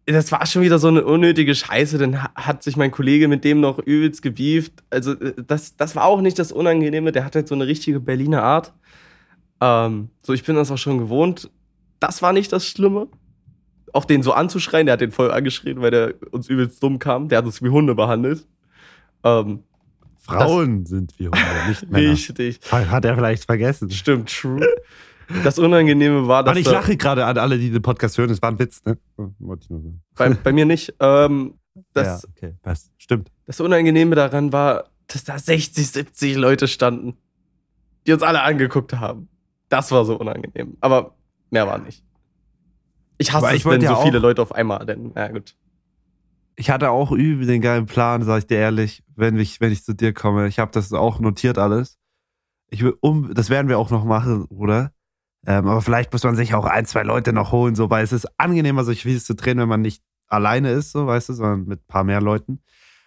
das war schon wieder so eine unnötige Scheiße. Dann ha- hat sich mein Kollege mit dem noch übelst gebieft. Also, äh, das, das war auch nicht das Unangenehme. Der hat halt so eine richtige Berliner Art. Ähm, so, ich bin das auch schon gewohnt. Das war nicht das Schlimme. Auch den so anzuschreien, der hat den voll angeschrien, weil der uns übelst dumm kam. Der hat uns wie Hunde behandelt. Ähm,
Frauen sind wie Hunde, nicht Männer.
richtig.
Hat er vielleicht vergessen.
Stimmt, true. Das Unangenehme war, dass.
Mann, ich lache gerade an alle, die den Podcast hören. Das war ein Witz, ne? Oh, Wollte ich nur sagen.
bei, bei mir nicht. Ähm, das,
ja, okay, passt. Stimmt.
Das Unangenehme daran war, dass da 60, 70 Leute standen, die uns alle angeguckt haben. Das war so unangenehm. Aber mehr war nicht. Ich hasse
ich
es, wenn
wollte
so
ja
viele Leute auf einmal, denn, na gut.
Ich hatte auch übel den geilen Plan, sag ich dir ehrlich, wenn ich, wenn ich zu dir komme. Ich habe das auch notiert alles. Ich will um, das werden wir auch noch machen, oder? Ähm, aber vielleicht muss man sich auch ein, zwei Leute noch holen, so, weil es ist angenehmer, solche Videos zu drehen, wenn man nicht alleine ist, so, weißt du, sondern mit ein paar mehr Leuten.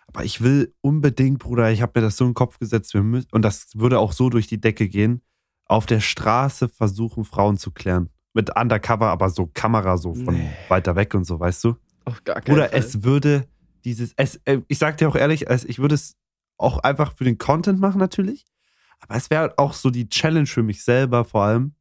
Aber ich will unbedingt, Bruder, ich habe mir das so in den Kopf gesetzt, wir müssen, und das würde auch so durch die Decke gehen, auf der Straße versuchen, Frauen zu klären. Mit Undercover, aber so Kamera so von
Nee.
weiter weg und so, weißt du?
Auf gar keinen
Oder
Fall.
es würde dieses, es, äh, ich sag dir auch ehrlich, ich würde es auch einfach für den Content machen natürlich. Aber es wäre auch so die Challenge für mich selber vor allem,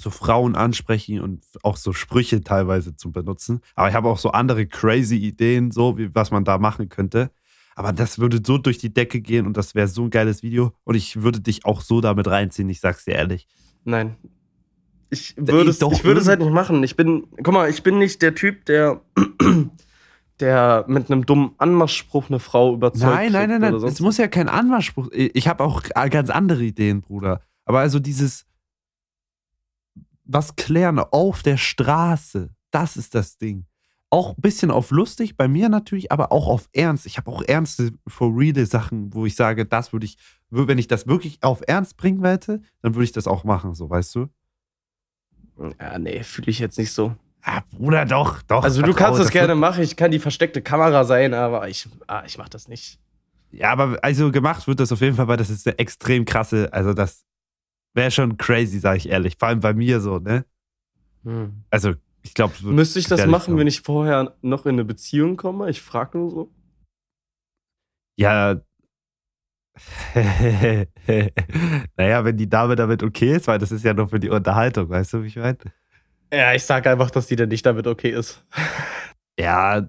so Frauen ansprechen und auch so Sprüche teilweise zu benutzen. Aber ich habe auch so andere crazy Ideen, so wie was man da machen könnte. Aber das würde so durch die Decke gehen und das wäre so ein geiles Video. Und ich würde dich auch so damit reinziehen, ich sag's dir ehrlich.
Nein. Ich würde, es, ich würde es halt nicht machen. Ich bin, guck mal, ich bin nicht der Typ, der, der mit einem dummen Anmachspruch eine Frau überzeugt.
Nein, nein, nein, nein. Es muss ja kein Anmachspruch. Ich habe auch ganz andere Ideen, Bruder. Aber also dieses was klären auf der Straße, das ist das Ding. Auch ein bisschen auf lustig, bei mir natürlich, aber auch auf ernst. Ich habe auch ernste, for real Sachen, wo ich sage, das würde ich, wenn ich das wirklich auf ernst bringen wollte, dann würde ich das auch machen, so, weißt du?
Ja, nee, fühle ich jetzt nicht so.
Ah, Bruder, doch, doch.
Also du kannst das, das gerne machen, ich kann die versteckte Kamera sein, aber ich, ah, ich mach das nicht.
Ja, aber also gemacht wird das auf jeden Fall, weil das ist eine extrem krasse, also das wäre schon crazy, sage ich ehrlich. Vor allem bei mir so, ne? Hm. Also, ich glaube.
Müsste ich das machen, wenn ich vorher noch in eine Beziehung komme? Ich frage nur so.
Ja. naja, wenn die Dame damit okay ist, weil das ist ja nur für die Unterhaltung, weißt du, wie ich meine?
Ja, ich sage einfach, dass die dann nicht damit okay ist.
Ja,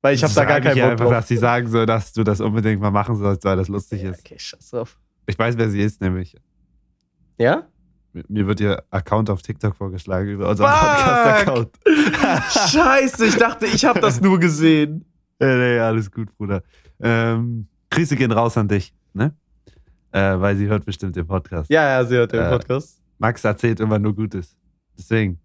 weil ich habe da gar keinen Bock einfach, drauf. dass sie sagen so, dass du das unbedingt mal machen sollst, weil das lustig ja, ist. Okay, scheiß drauf. Ich weiß, wer sie ist, nämlich.
Ja?
Mir wird ihr Account auf TikTok vorgeschlagen über unseren Podcast-Account.
Scheiße, ich dachte, ich habe das nur gesehen.
nee, nee, alles gut, Bruder. Ähm, Grüße gehen raus an dich, ne? Äh, weil sie hört bestimmt den Podcast.
Ja, ja, sie hört den äh, Podcast.
Max erzählt immer nur Gutes. Deswegen,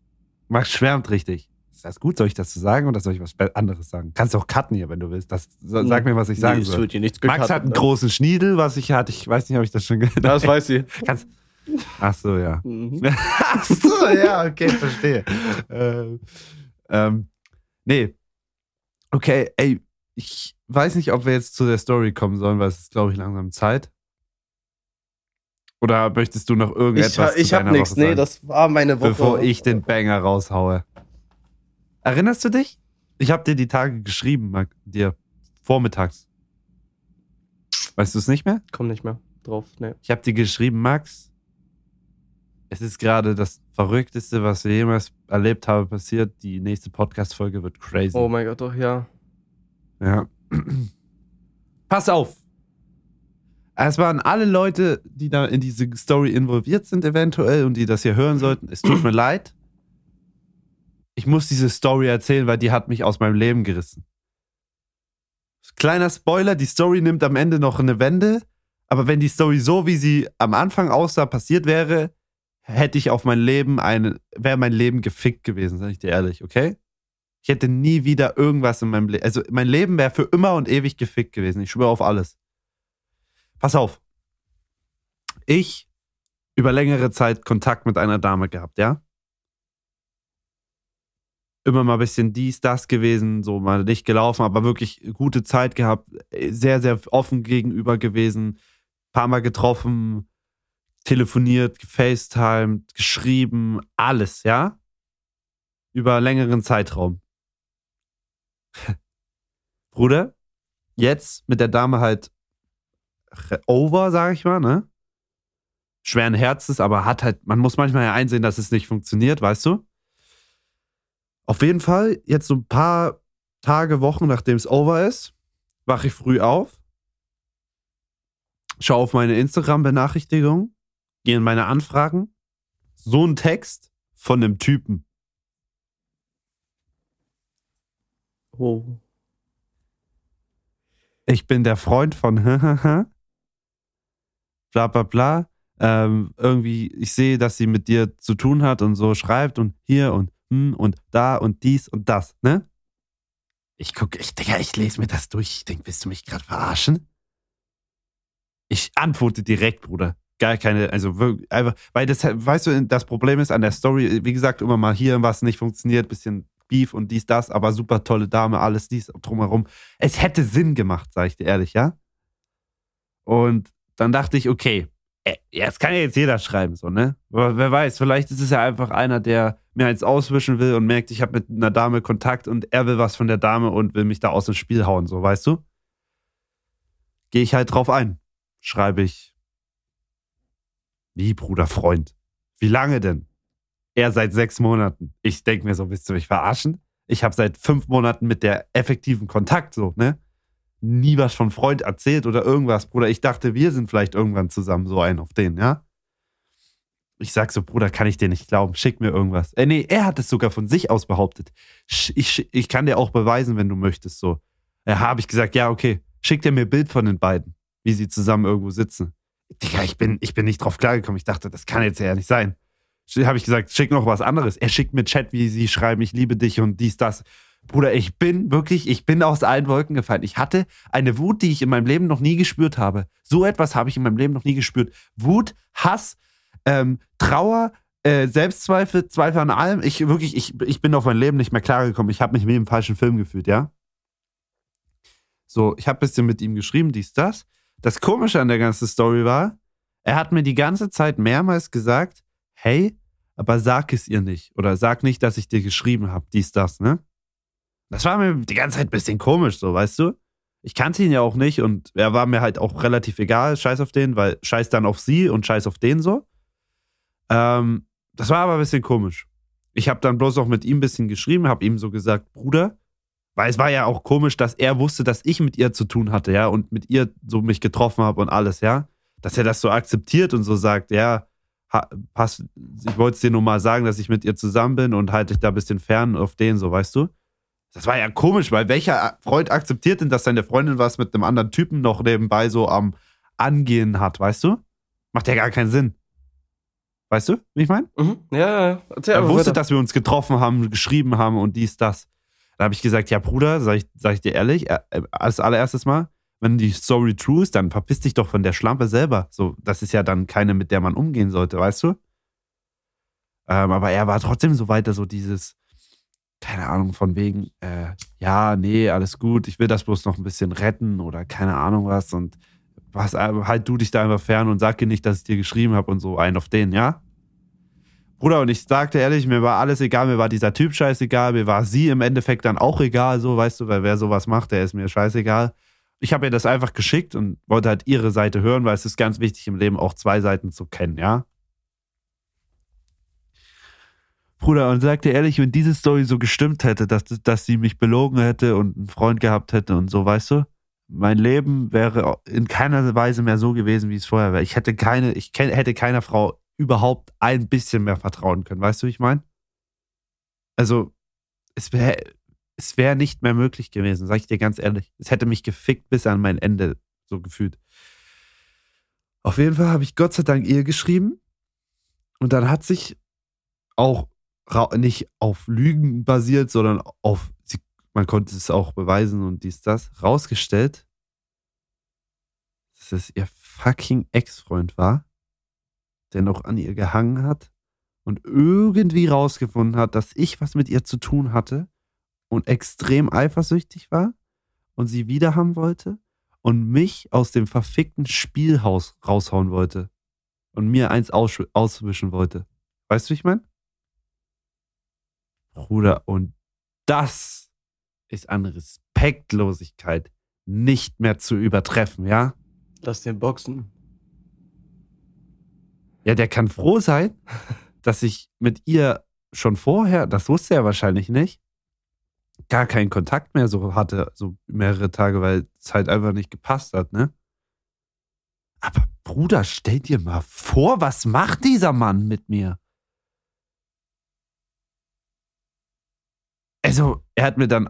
Max schwärmt richtig. Ist das gut? Soll ich das zu sagen oder soll ich was anderes sagen? Kannst du auch cutten hier, wenn du willst. Das, sag mir, was ich sagen nee, soll. Max hat einen ne? großen Schniedel, was ich hatte. Ich weiß nicht, ob ich das schon
gesagt habe. Das weiß sie.
Kannst, Ach so, ja. Mhm. Ach so, ja, okay, verstehe. ähm, ähm, nee. Okay, ey, ich weiß nicht, ob wir jetzt zu der Story kommen sollen, weil es ist, glaube ich, langsam Zeit. Oder möchtest du noch irgendetwas
Ich, ich habe nichts, nee, das war meine Woche.
Bevor ich den Banger raushaue. Erinnerst du dich? Ich habe dir die Tage geschrieben, Marc, dir vormittags. Weißt du es nicht mehr?
Komm nicht mehr drauf, nee.
Ich habe dir geschrieben, Max, es ist gerade das Verrückteste, was wir jemals erlebt haben, passiert. Die nächste Podcast-Folge wird crazy.
Oh mein Gott, doch, ja.
Ja. Pass auf. Es waren alle Leute, die da in diese Story involviert sind, eventuell, und die das hier hören sollten. Es tut mir leid. Ich muss diese Story erzählen, weil die hat mich aus meinem Leben gerissen. Kleiner Spoiler, die Story nimmt am Ende noch eine Wende, aber wenn die Story so, wie sie am Anfang aussah, passiert wäre, hätte ich auf mein Leben eine, wäre mein Leben gefickt gewesen, sag ich dir ehrlich, okay? Ich hätte nie wieder irgendwas in meinem Leben, also mein Leben wäre für immer und ewig gefickt gewesen. Ich schwöre auf alles. Pass auf. Ich über längere Zeit Kontakt mit einer Dame gehabt, ja? Immer mal ein bisschen dies, das gewesen, so mal nicht gelaufen, aber wirklich gute Zeit gehabt, sehr, sehr offen gegenüber gewesen, paar Mal getroffen, telefoniert, gefacetimed, geschrieben, alles, ja? Über längeren Zeitraum. Bruder, jetzt mit der Dame halt over, sag ich mal, ne? Schweren Herzens, aber hat halt, man muss manchmal ja einsehen, dass es nicht funktioniert, weißt du? Auf jeden Fall, jetzt so ein paar Tage, Wochen, nachdem es over ist, wache ich früh auf, schaue auf meine Instagram-Benachrichtigungen gehe in meine Anfragen, so ein Text von einem Typen.
Oh.
Ich bin der Freund von bla bla bla. Ähm, irgendwie, ich sehe, dass sie mit dir zu tun hat und so schreibt und hier und hm und da und dies und das, ne? Ich gucke, ich, Digga, ich lese mir das durch. Ich denke, willst du mich gerade verarschen? Ich antworte direkt, Bruder gar keine, also einfach, weil das, weißt du, das Problem ist an der Story, wie gesagt, immer mal hier was nicht funktioniert, bisschen Beef und dies, das, aber super tolle Dame, alles dies drumherum. Es hätte Sinn gemacht, sag ich dir ehrlich, ja? Und dann dachte ich, okay, äh, jetzt kann ja jetzt jeder schreiben, so, ne? Aber wer weiß, vielleicht ist es ja einfach einer, der mir eins auswischen will und merkt, ich habe mit einer Dame Kontakt und er will was von der Dame und will mich da aus dem Spiel hauen, so, weißt du? Gehe ich halt drauf ein. Schreibe ich, wie, Bruder, Freund? Wie lange denn? Er seit sechs Monaten. Ich denke mir so, willst du mich verarschen? Ich habe seit fünf Monaten mit der effektiven Kontakt so, ne? Nie was von Freund erzählt oder irgendwas, Bruder. Ich dachte, wir sind vielleicht irgendwann zusammen, so ein auf den, ja? Ich sag so, Bruder, kann ich dir nicht glauben. Schick mir irgendwas. Äh, nee, er hat es sogar von sich aus behauptet. Ich, ich kann dir auch beweisen, wenn du möchtest, so. Ja, habe ich gesagt, ja, okay. Schick dir mir ein Bild von den beiden, wie sie zusammen irgendwo sitzen. Digga, ich bin, ich bin nicht drauf klargekommen. Ich dachte, das kann jetzt ja nicht sein. Habe ich gesagt, schick noch was anderes. Er schickt mir Chat, wie sie schreiben, ich liebe dich und dies, das. Bruder, ich bin wirklich, ich bin aus allen Wolken gefallen. Ich hatte eine Wut, die ich in meinem Leben noch nie gespürt habe. So etwas habe ich in meinem Leben noch nie gespürt. Wut, Hass, ähm, Trauer, äh, Selbstzweifel, Zweifel an allem. Ich wirklich, ich, ich bin auf mein Leben nicht mehr klargekommen. Ich habe mich wie im falschen Film gefühlt, ja. So, ich habe ein bisschen mit ihm geschrieben, dies, das. Das Komische an der ganzen Story war, er hat mir die ganze Zeit mehrmals gesagt, hey, aber sag es ihr nicht. Oder sag nicht, dass ich dir geschrieben habe, dies, das, ne? Das war mir die ganze Zeit ein bisschen komisch, so, weißt du? Ich kannte ihn ja auch nicht und er war mir halt auch relativ egal, scheiß auf den, weil scheiß dann auf sie und scheiß auf den so. Ähm, das war aber ein bisschen komisch. Ich habe dann bloß auch mit ihm ein bisschen geschrieben, habe ihm so gesagt, Bruder, weil es war ja auch komisch, dass er wusste, dass ich mit ihr zu tun hatte, ja, und mit ihr so mich getroffen habe und alles, ja. Dass er das so akzeptiert und so sagt, ja, pass, ich wollte es dir nur mal sagen, dass ich mit ihr zusammen bin und halte dich da ein bisschen fern auf den, so, weißt du? Das war ja komisch, weil welcher Freund akzeptiert denn, dass seine Freundin was mit einem anderen Typen noch nebenbei so am Angehen hat, weißt du? Macht ja gar keinen Sinn. Weißt du, wie ich meine?
Mhm. Ja, ja.
Erzähl er wusste, weiter. dass wir uns getroffen haben, geschrieben haben und dies, das. Da habe ich gesagt, ja, Bruder, sag ich, sag ich dir ehrlich, äh, als allererstes Mal, wenn die Story true ist, dann verpiss dich doch von der Schlampe selber. So, das ist ja dann keine, mit der man umgehen sollte, weißt du? Ähm, aber er war trotzdem so weiter, so dieses, keine Ahnung, von wegen, äh, ja, nee, alles gut, ich will das bloß noch ein bisschen retten oder keine Ahnung was und was, äh, halt du dich da einfach fern und sag dir nicht, dass ich dir geschrieben habe und so ein auf den, ja? Bruder, und ich sagte ehrlich, mir war alles egal, mir war dieser Typ scheißegal, mir war sie im Endeffekt dann auch egal, so, weißt du, weil wer sowas macht, der ist mir scheißegal. Ich habe ihr das einfach geschickt und wollte halt ihre Seite hören, weil es ist ganz wichtig im Leben auch zwei Seiten zu kennen, ja? Bruder, und sagte ehrlich, wenn diese Story so gestimmt hätte, dass, dass sie mich belogen hätte und einen Freund gehabt hätte und so, weißt du, mein Leben wäre in keiner Weise mehr so gewesen, wie es vorher wäre. Ich hätte keine, ich hätte keiner Frau überhaupt ein bisschen mehr vertrauen können, weißt du, wie ich meine? Also, es wäre es wäre nicht mehr möglich gewesen, sag ich dir ganz ehrlich. Es hätte mich gefickt bis an mein Ende, so gefühlt. Auf jeden Fall habe ich Gott sei Dank ihr geschrieben. Und dann hat sich auch nicht auf Lügen basiert, sondern auf, man konnte es auch beweisen und dies, das, rausgestellt, dass es ihr fucking Ex-Freund war, der noch an ihr gehangen hat und irgendwie rausgefunden hat, dass ich was mit ihr zu tun hatte und extrem eifersüchtig war und sie wieder haben wollte und mich aus dem verfickten Spielhaus raushauen wollte und mir eins auswischen wollte. Weißt du, wie ich meine? Bruder, und das ist an Respektlosigkeit nicht mehr zu übertreffen, ja?
Lass den boxen.
Ja, der kann froh sein, dass ich mit ihr schon vorher, das wusste er wahrscheinlich nicht, gar keinen Kontakt mehr so hatte, so mehrere Tage, weil es halt einfach nicht gepasst hat, ne? Aber Bruder, stell dir mal vor, was macht dieser Mann mit mir? Also, er hat mir dann,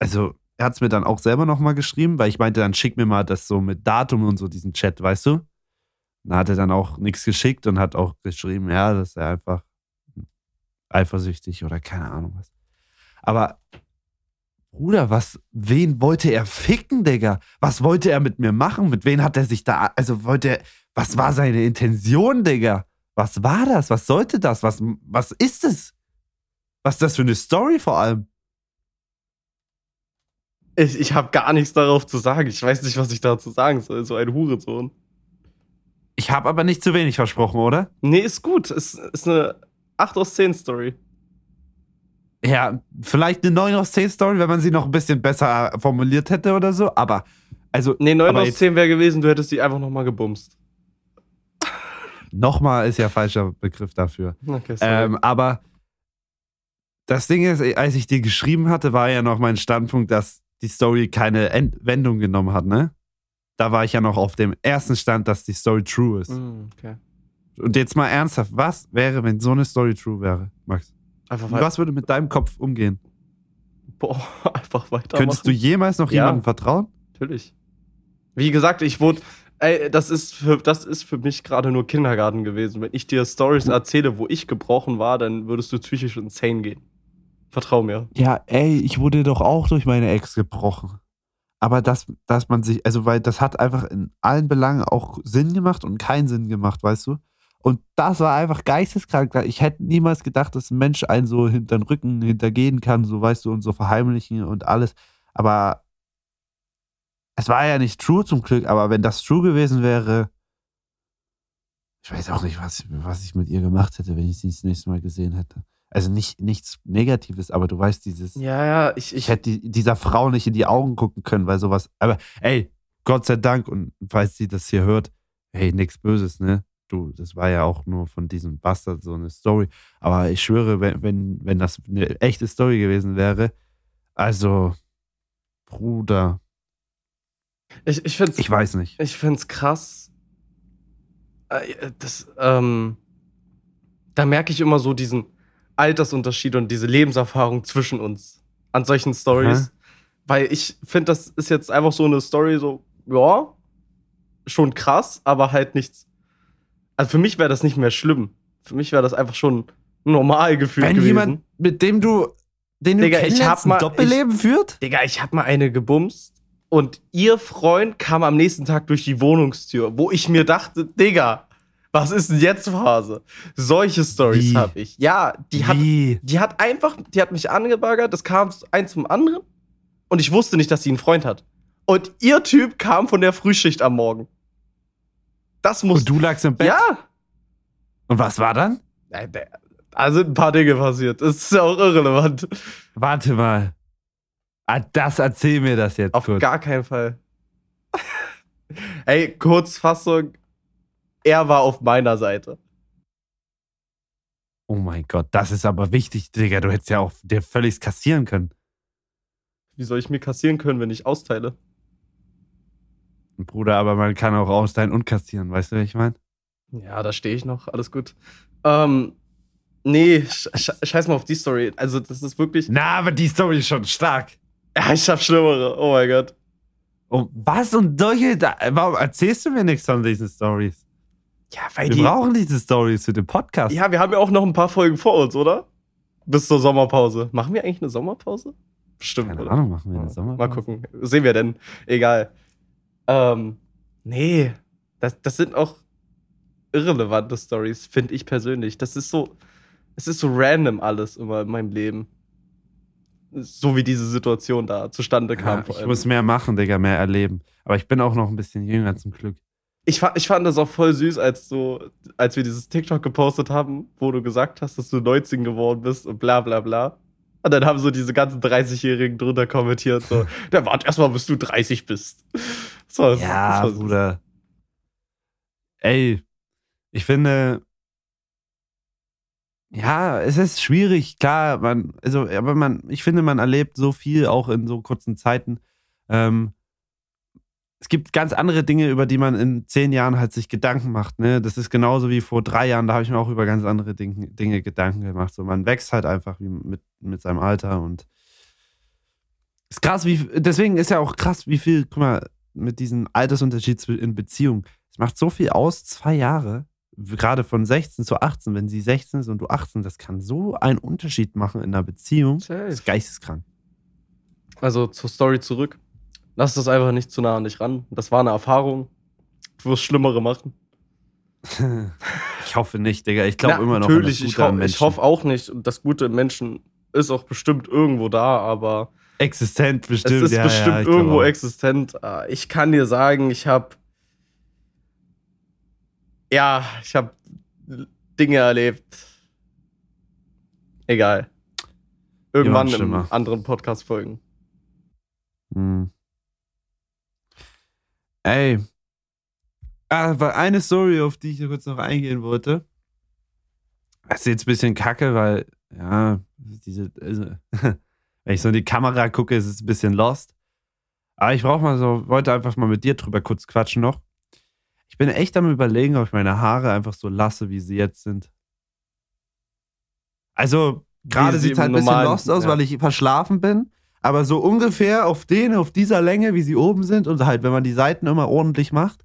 also, er hat es mir dann auch selber nochmal geschrieben, weil ich meinte, dann schick mir mal das so mit Datum und so, diesen Chat, weißt du? Da hat er dann auch nichts geschickt und hat auch geschrieben, ja, dass er einfach eifersüchtig oder keine Ahnung was. Aber Bruder, was, wen wollte er ficken, Digga? Was wollte er mit mir machen? Mit wem hat er sich da, also wollte er, was war seine Intention, Digga? Was war das? Was sollte das? Was, was ist es? Was ist das für eine Story vor allem?
Ich, ich habe gar nichts darauf zu sagen. Ich weiß nicht, was ich dazu sagen soll. So ein Hurensohn.
Ich habe aber nicht zu wenig versprochen, oder?
Nee, ist gut. Ist, ist eine 8 aus 10 Story.
Ja, vielleicht eine 9 aus 10 Story, wenn man sie noch ein bisschen besser formuliert hätte oder so, aber also.
Nee, 9 aus 10 wäre gewesen, du hättest sie einfach nochmal gebumst.
Nochmal ist ja falscher Begriff dafür.
Okay.
Ähm, aber das Ding ist, als ich dir geschrieben hatte, war ja noch mein Standpunkt, dass die Story keine End Wendung genommen hat, ne? Da war ich ja noch auf dem ersten Stand, dass die Story true ist.
Mm, okay.
Und jetzt mal ernsthaft, was wäre, wenn so eine Story true wäre, Max?
Einfach.
Was würde mit deinem Kopf umgehen?
Boah, einfach weiter.
Könntest du jemals noch
Ja.
jemandem vertrauen?
Natürlich. Wie gesagt, ich wurde. Ey, das ist für, das ist für mich gerade nur Kindergarten gewesen. Wenn ich dir Stories erzähle, wo ich gebrochen war, dann würdest du psychisch insane gehen. Vertrau mir.
Ja, ey, ich wurde doch auch durch meine Ex gebrochen. Aber dass, dass man sich, also weil das hat einfach in allen Belangen auch Sinn gemacht und keinen Sinn gemacht, weißt du? Und das war einfach geisteskrank. Ich hätte niemals gedacht, dass ein Mensch einen so hinter den Rücken hintergehen kann, so weißt du, und so verheimlichen und alles. Aber es war ja nicht true zum Glück, aber wenn das true gewesen wäre, ich weiß auch nicht, was, was ich mit ihr gemacht hätte, wenn ich sie das nächste Mal gesehen hätte. Also nicht nichts Negatives, aber du weißt, dieses,
Ja, ja, ich,
ich
ich,
hätte die, dieser Frau nicht in die Augen gucken können, weil sowas. Aber ey, Gott sei Dank, und falls sie das hier hört, hey, nichts Böses, ne? Du, das war ja auch nur von diesem Bastard so eine Story. Aber ich schwöre, wenn, wenn, wenn das eine echte Story gewesen wäre, also, Bruder,
ich, ich find's,
ich weiß nicht.
ich find's krass. Äh, Das, ähm, da merke ich immer so diesen Altersunterschied und diese Lebenserfahrung zwischen uns an solchen Stories. Weil ich finde, das ist jetzt einfach so eine Story, so, ja, schon krass, aber halt nichts. Also für mich wäre das nicht mehr schlimm. Für mich wäre das einfach schon normal gefühlt
Wenn
gewesen.
jemand, mit dem du, den du
Digga, ich hab mal-
ein Doppelleben führt?
Digga, ich hab mal eine gebumst und ihr Freund kam am nächsten Tag durch die Wohnungstür, wo ich mir dachte, Digga, was ist denn jetzt Phase? Solche Stories habe ich. Ja, die hat,
Wie?
die hat einfach, die hat mich angebaggert, das kam eins zum anderen und ich wusste nicht, dass sie einen Freund hat. Und ihr Typ kam von der Frühschicht am Morgen. Das muss.
Und du lagst im Bett?
ja!
Und was war dann?
Da sind ein paar Dinge passiert. Das ist ja auch irrelevant.
Warte mal. Ah, das erzähl mir das jetzt
Auf
kurz.
gar keinen Fall. Ey, Kurzfassung. Er war auf meiner Seite.
Oh mein Gott, das ist aber wichtig, Digga. Du hättest ja auch dir völlig kassieren können.
Wie soll ich mir kassieren können, wenn ich austeile?
Bruder, aber man kann auch austeilen und kassieren, weißt du, was ich meine?
Ja, da stehe ich noch. Alles gut. Ähm, nee, sch sch scheiß mal auf die Story. Also, das ist wirklich.
Na, aber die Story ist schon stark.
Ja, ich hab Schlimmere. Oh mein Gott.
Oh, was und solche, da, warum erzählst du mir nichts von diesen Stories?
Ja, weil
Wir
die.
brauchen diese Stories für den Podcast.
Ja, wir haben ja auch noch ein paar Folgen vor uns, oder? Bis zur Sommerpause. Machen wir eigentlich eine Sommerpause? Bestimmt,
Keine
oder?
Ahnung, machen wir eine
Ja,
Sommer.
Mal gucken. Sehen wir denn. Egal. Ähm, nee, das, das sind auch irrelevante Stories, finde ich persönlich. Das ist so, es ist so random alles immer in meinem Leben. So wie diese Situation da zustande kam.
Ja, ich muss mehr machen, Digga, mehr erleben. Aber ich bin auch noch ein bisschen jünger zum Glück.
Ich, ich fand das auch voll süß, als du, als wir dieses TikTok gepostet haben, wo du gesagt hast, dass du 19 geworden bist und bla bla bla. Und dann haben so diese ganzen 30-Jährigen drunter kommentiert, so, der wart erstmal, bis du 30 bist. Das
Ja,
war süß.
Bruder. Ey, ich finde, ja, es ist schwierig, klar, man, also, aber man, ich finde, man erlebt so viel auch in so kurzen Zeiten. Ähm, es gibt ganz andere Dinge, über die man in zehn Jahren halt sich Gedanken macht. Ne? Das ist genauso wie vor drei Jahren, da habe ich mir auch über ganz andere Dinge, Dinge Gedanken gemacht. So, man wächst halt einfach mit, mit seinem Alter und ist krass, wie, deswegen ist ja auch krass, wie viel, guck mal, mit diesem Altersunterschied in Beziehung. Es macht so viel aus, zwei Jahre, gerade von 16 zu 18, wenn sie 16 ist und du 18, das kann so einen Unterschied machen in einer Beziehung.
Safe.
Das ist geisteskrank.
Also zur Story zurück. Lass das einfach nicht zu nah an dich ran. Das war eine Erfahrung. Du wirst Schlimmere machen.
Ich hoffe nicht, Digga. Ich glaube immer noch an
Natürlich,
das
ich,
Gute am
ho ich
Menschen.
hoffe auch nicht. Und das Gute im Menschen ist auch bestimmt irgendwo da, aber
Existent bestimmt.
es ist
ja,
bestimmt
ja, ich
irgendwo existent. Ah, Ich kann dir sagen, ich habe ja, ich habe Dinge erlebt. Egal. Irgendwann
schlimmer.
anderen Podcast folgen.
Hm. Ey. Ah, war eine Story, auf die ich kurz noch eingehen wollte. Das ist jetzt ein bisschen kacke, weil, ja, diese, also, wenn ich so in die Kamera gucke, ist es ein bisschen lost. Aber ich brauche mal so, wollte einfach mal mit dir drüber kurz quatschen noch. Ich bin echt am überlegen, ob ich meine Haare einfach so lasse, wie sie jetzt sind. Also, gerade sieht es halt ein bisschen lost aus, ja. weil ich verschlafen bin. Aber so ungefähr auf den, auf dieser Länge, wie sie oben sind und halt, wenn man die Seiten immer ordentlich macht.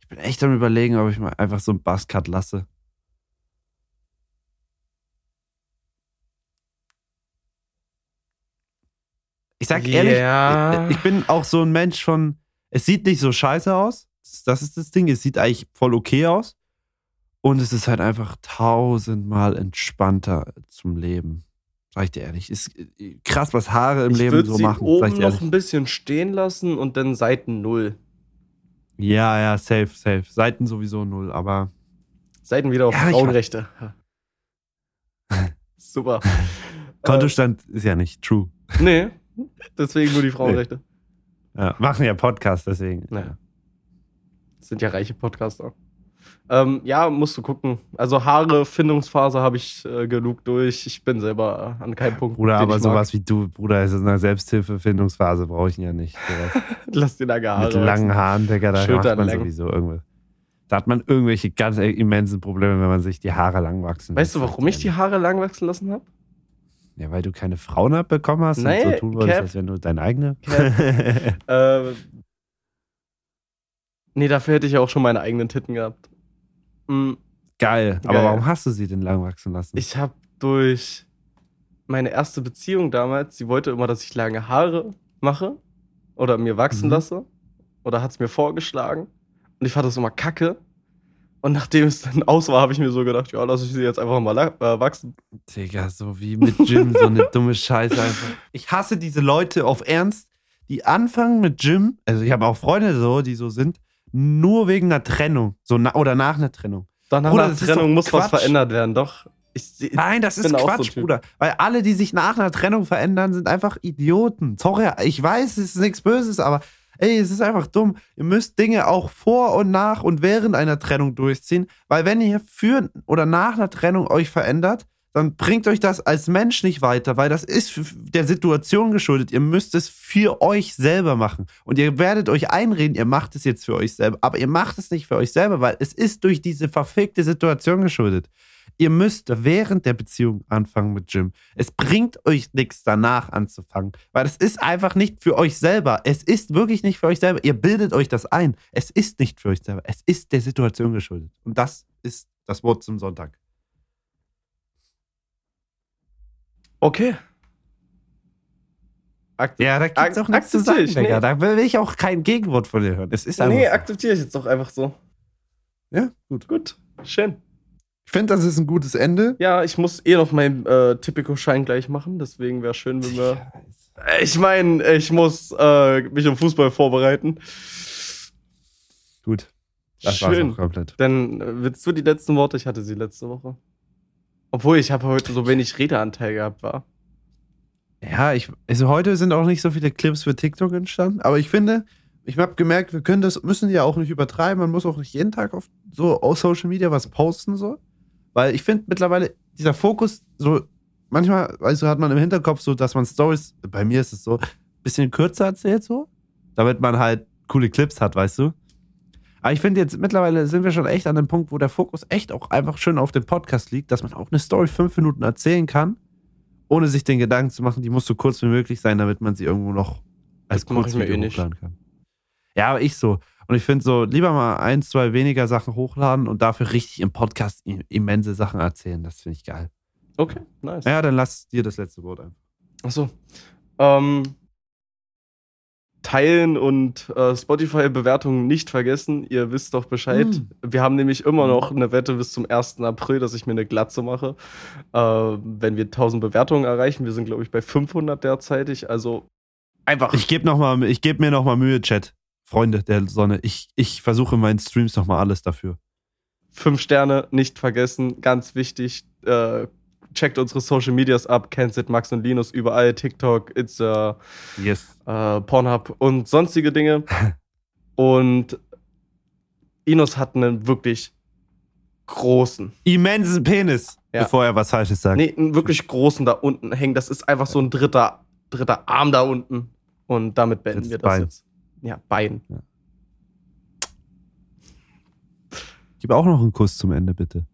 Ich bin echt am überlegen, ob ich mal einfach so einen Buzzcut lasse. Ich sag ehrlich, yeah. ich bin auch so ein Mensch von, es sieht nicht so scheiße aus. Das ist das Ding. Es sieht eigentlich voll okay aus. Und es ist halt einfach tausendmal entspannter zum Leben. Sag ich dir ehrlich. Ist krass, was Haare im ich Leben so
sie
machen.
Oben noch ein bisschen stehen lassen und dann Seiten null.
Ja, ja, safe, safe. Seiten sowieso null, aber.
Seiten wieder auf ja, Frauenrechte. Super.
Kontostand äh, ist ja nicht true.
Nee, deswegen nur die Frauenrechte.
Ja, machen ja Podcast, deswegen.
Naja. sind ja reiche Podcaster. Ähm, ja, musst du gucken. Also Haare, Findungsphase habe ich äh, genug durch. Ich bin selber an keinem Punkt.
Bruder, aber sowas wie du, Bruder, ist eine Selbsthilfe-Findungsphase, brauche ich ja nicht.
Lass dir lange Haare.
Mit langen Haaren, Digga, da macht man lang. sowieso irgendwas. Da hat man irgendwelche ganz immensen Probleme, wenn man sich die Haare lang wachsen
lässt. Weißt du, warum ich die Haare lang wachsen lassen habe?
Ja, weil du keine Frauen abbekommen hast
Nein,
und so tun wolltest, als wenn du deine eigene.
äh, nee, dafür hätte ich auch schon meine eigenen Titten gehabt.
Mhm. Geil. Aber warum hast du sie denn lang wachsen lassen?
Ich habe durch meine erste Beziehung damals, sie wollte immer, dass ich lange Haare mache oder mir wachsen mhm. lasse. Oder hat es mir vorgeschlagen. Und ich fand das immer kacke. Und nachdem es dann aus war, habe ich mir so gedacht, ja, lass ich sie jetzt einfach mal äh, wachsen.
Digga, so wie mit Jim, so eine dumme Scheiße einfach. Ich hasse diese Leute auf Ernst, die anfangen mit Jim. Also ich habe auch Freunde so, die so sind nur wegen einer Trennung. So na oder nach einer Trennung.
Doch nach einer Trennung muss Quatsch. was verändert werden, doch.
Ich, ich Nein, das ist Quatsch, so Bruder. Weil alle, die sich nach einer Trennung verändern, sind einfach Idioten. Sorry, ich weiß, es ist nichts Böses, aber ey, es ist einfach dumm. Ihr müsst Dinge auch vor und nach und während einer Trennung durchziehen, weil wenn ihr für oder nach einer Trennung euch verändert, dann bringt euch das als Mensch nicht weiter, weil das ist der Situation geschuldet. Ihr müsst es für euch selber machen. Und ihr werdet euch einreden, ihr macht es jetzt für euch selber. Aber ihr macht es nicht für euch selber, weil es ist durch diese verfickte Situation geschuldet. Ihr müsst während der Beziehung anfangen mit Jim. Es bringt euch nichts danach anzufangen, weil es ist einfach nicht für euch selber. Es ist wirklich nicht für euch selber. Ihr bildet euch das ein. Es ist nicht für euch selber. Es ist der Situation geschuldet. Und das ist das Wort zum Sonntag.
Okay.
Aktiv ja, da gibt es auch nichts zu sagen, ich, nee. Da will ich auch kein Gegenwort von dir hören. Es ist
nee, so. akzeptiere ich jetzt doch einfach so.
Ja, gut.
Gut, schön.
Ich finde, das ist ein gutes Ende.
Ja, ich muss eh noch meinen äh, Typico-Schein gleich machen. Deswegen wäre schön, wenn wir. Ich meine, ich muss äh, mich um Fußball vorbereiten.
Gut.
Das schön. komplett. Dann äh, willst du die letzten Worte? Ich hatte sie letzte Woche. Obwohl ich habe heute so wenig Redeanteil gehabt war.
Ja, ich, also heute sind auch nicht so viele Clips für TikTok entstanden, aber ich finde, ich habe gemerkt, wir können das, müssen ja auch nicht übertreiben, man muss auch nicht jeden Tag auf so auf Social Media was posten, so. Weil ich finde mittlerweile, dieser Fokus, so, manchmal, also hat man im Hinterkopf so, dass man Stories, bei mir ist es so, bisschen kürzer erzählt, so, damit man halt coole Clips hat, weißt du? Aber ich finde jetzt mittlerweile sind wir schon echt an dem Punkt, wo der Fokus echt auch einfach schön auf dem Podcast liegt, dass man auch eine Story fünf Minuten erzählen kann, ohne sich den Gedanken zu machen, die muss so kurz wie möglich sein, damit man sie irgendwo noch als Kurzvideo eh hochladen kann. Ja, aber ich so. Und ich finde so, lieber mal ein, zwei weniger Sachen hochladen und dafür richtig im Podcast immense Sachen erzählen. Das finde ich geil.
Okay, nice.
Ja, dann lass dir das letzte Wort ein.
Achso. Ähm, teilen und äh, Spotify-Bewertungen nicht vergessen. Ihr wisst doch Bescheid. Mhm. Wir haben nämlich immer noch eine Wette bis zum 1. April, dass ich mir eine Glatze mache. Äh, wenn wir 1000 Bewertungen erreichen, wir sind, glaube ich, bei 500 derzeitig. Also einfach.
Ich gebe geb mir nochmal Mühe, Chat. Freunde der Sonne. Ich, ich versuche in meinen Streams nochmal alles dafür.
Fünf Sterne, nicht vergessen, ganz wichtig. Äh, checkt unsere Social Medias ab, Kensit, Max und Linus, überall, TikTok, Insta,
yes.
äh, Pornhub und sonstige Dinge. und Inos hat einen wirklich großen.
Immensen Penis,
Ja.
bevor er was Falsches sagt.
Nee, einen wirklich großen da unten hängen. Das ist einfach so ein dritter, dritter Arm da unten. Und damit beenden
Drittes
wir das
Bein.
jetzt. Ja, Bein.
Gib auch noch einen Kuss zum Ende, bitte.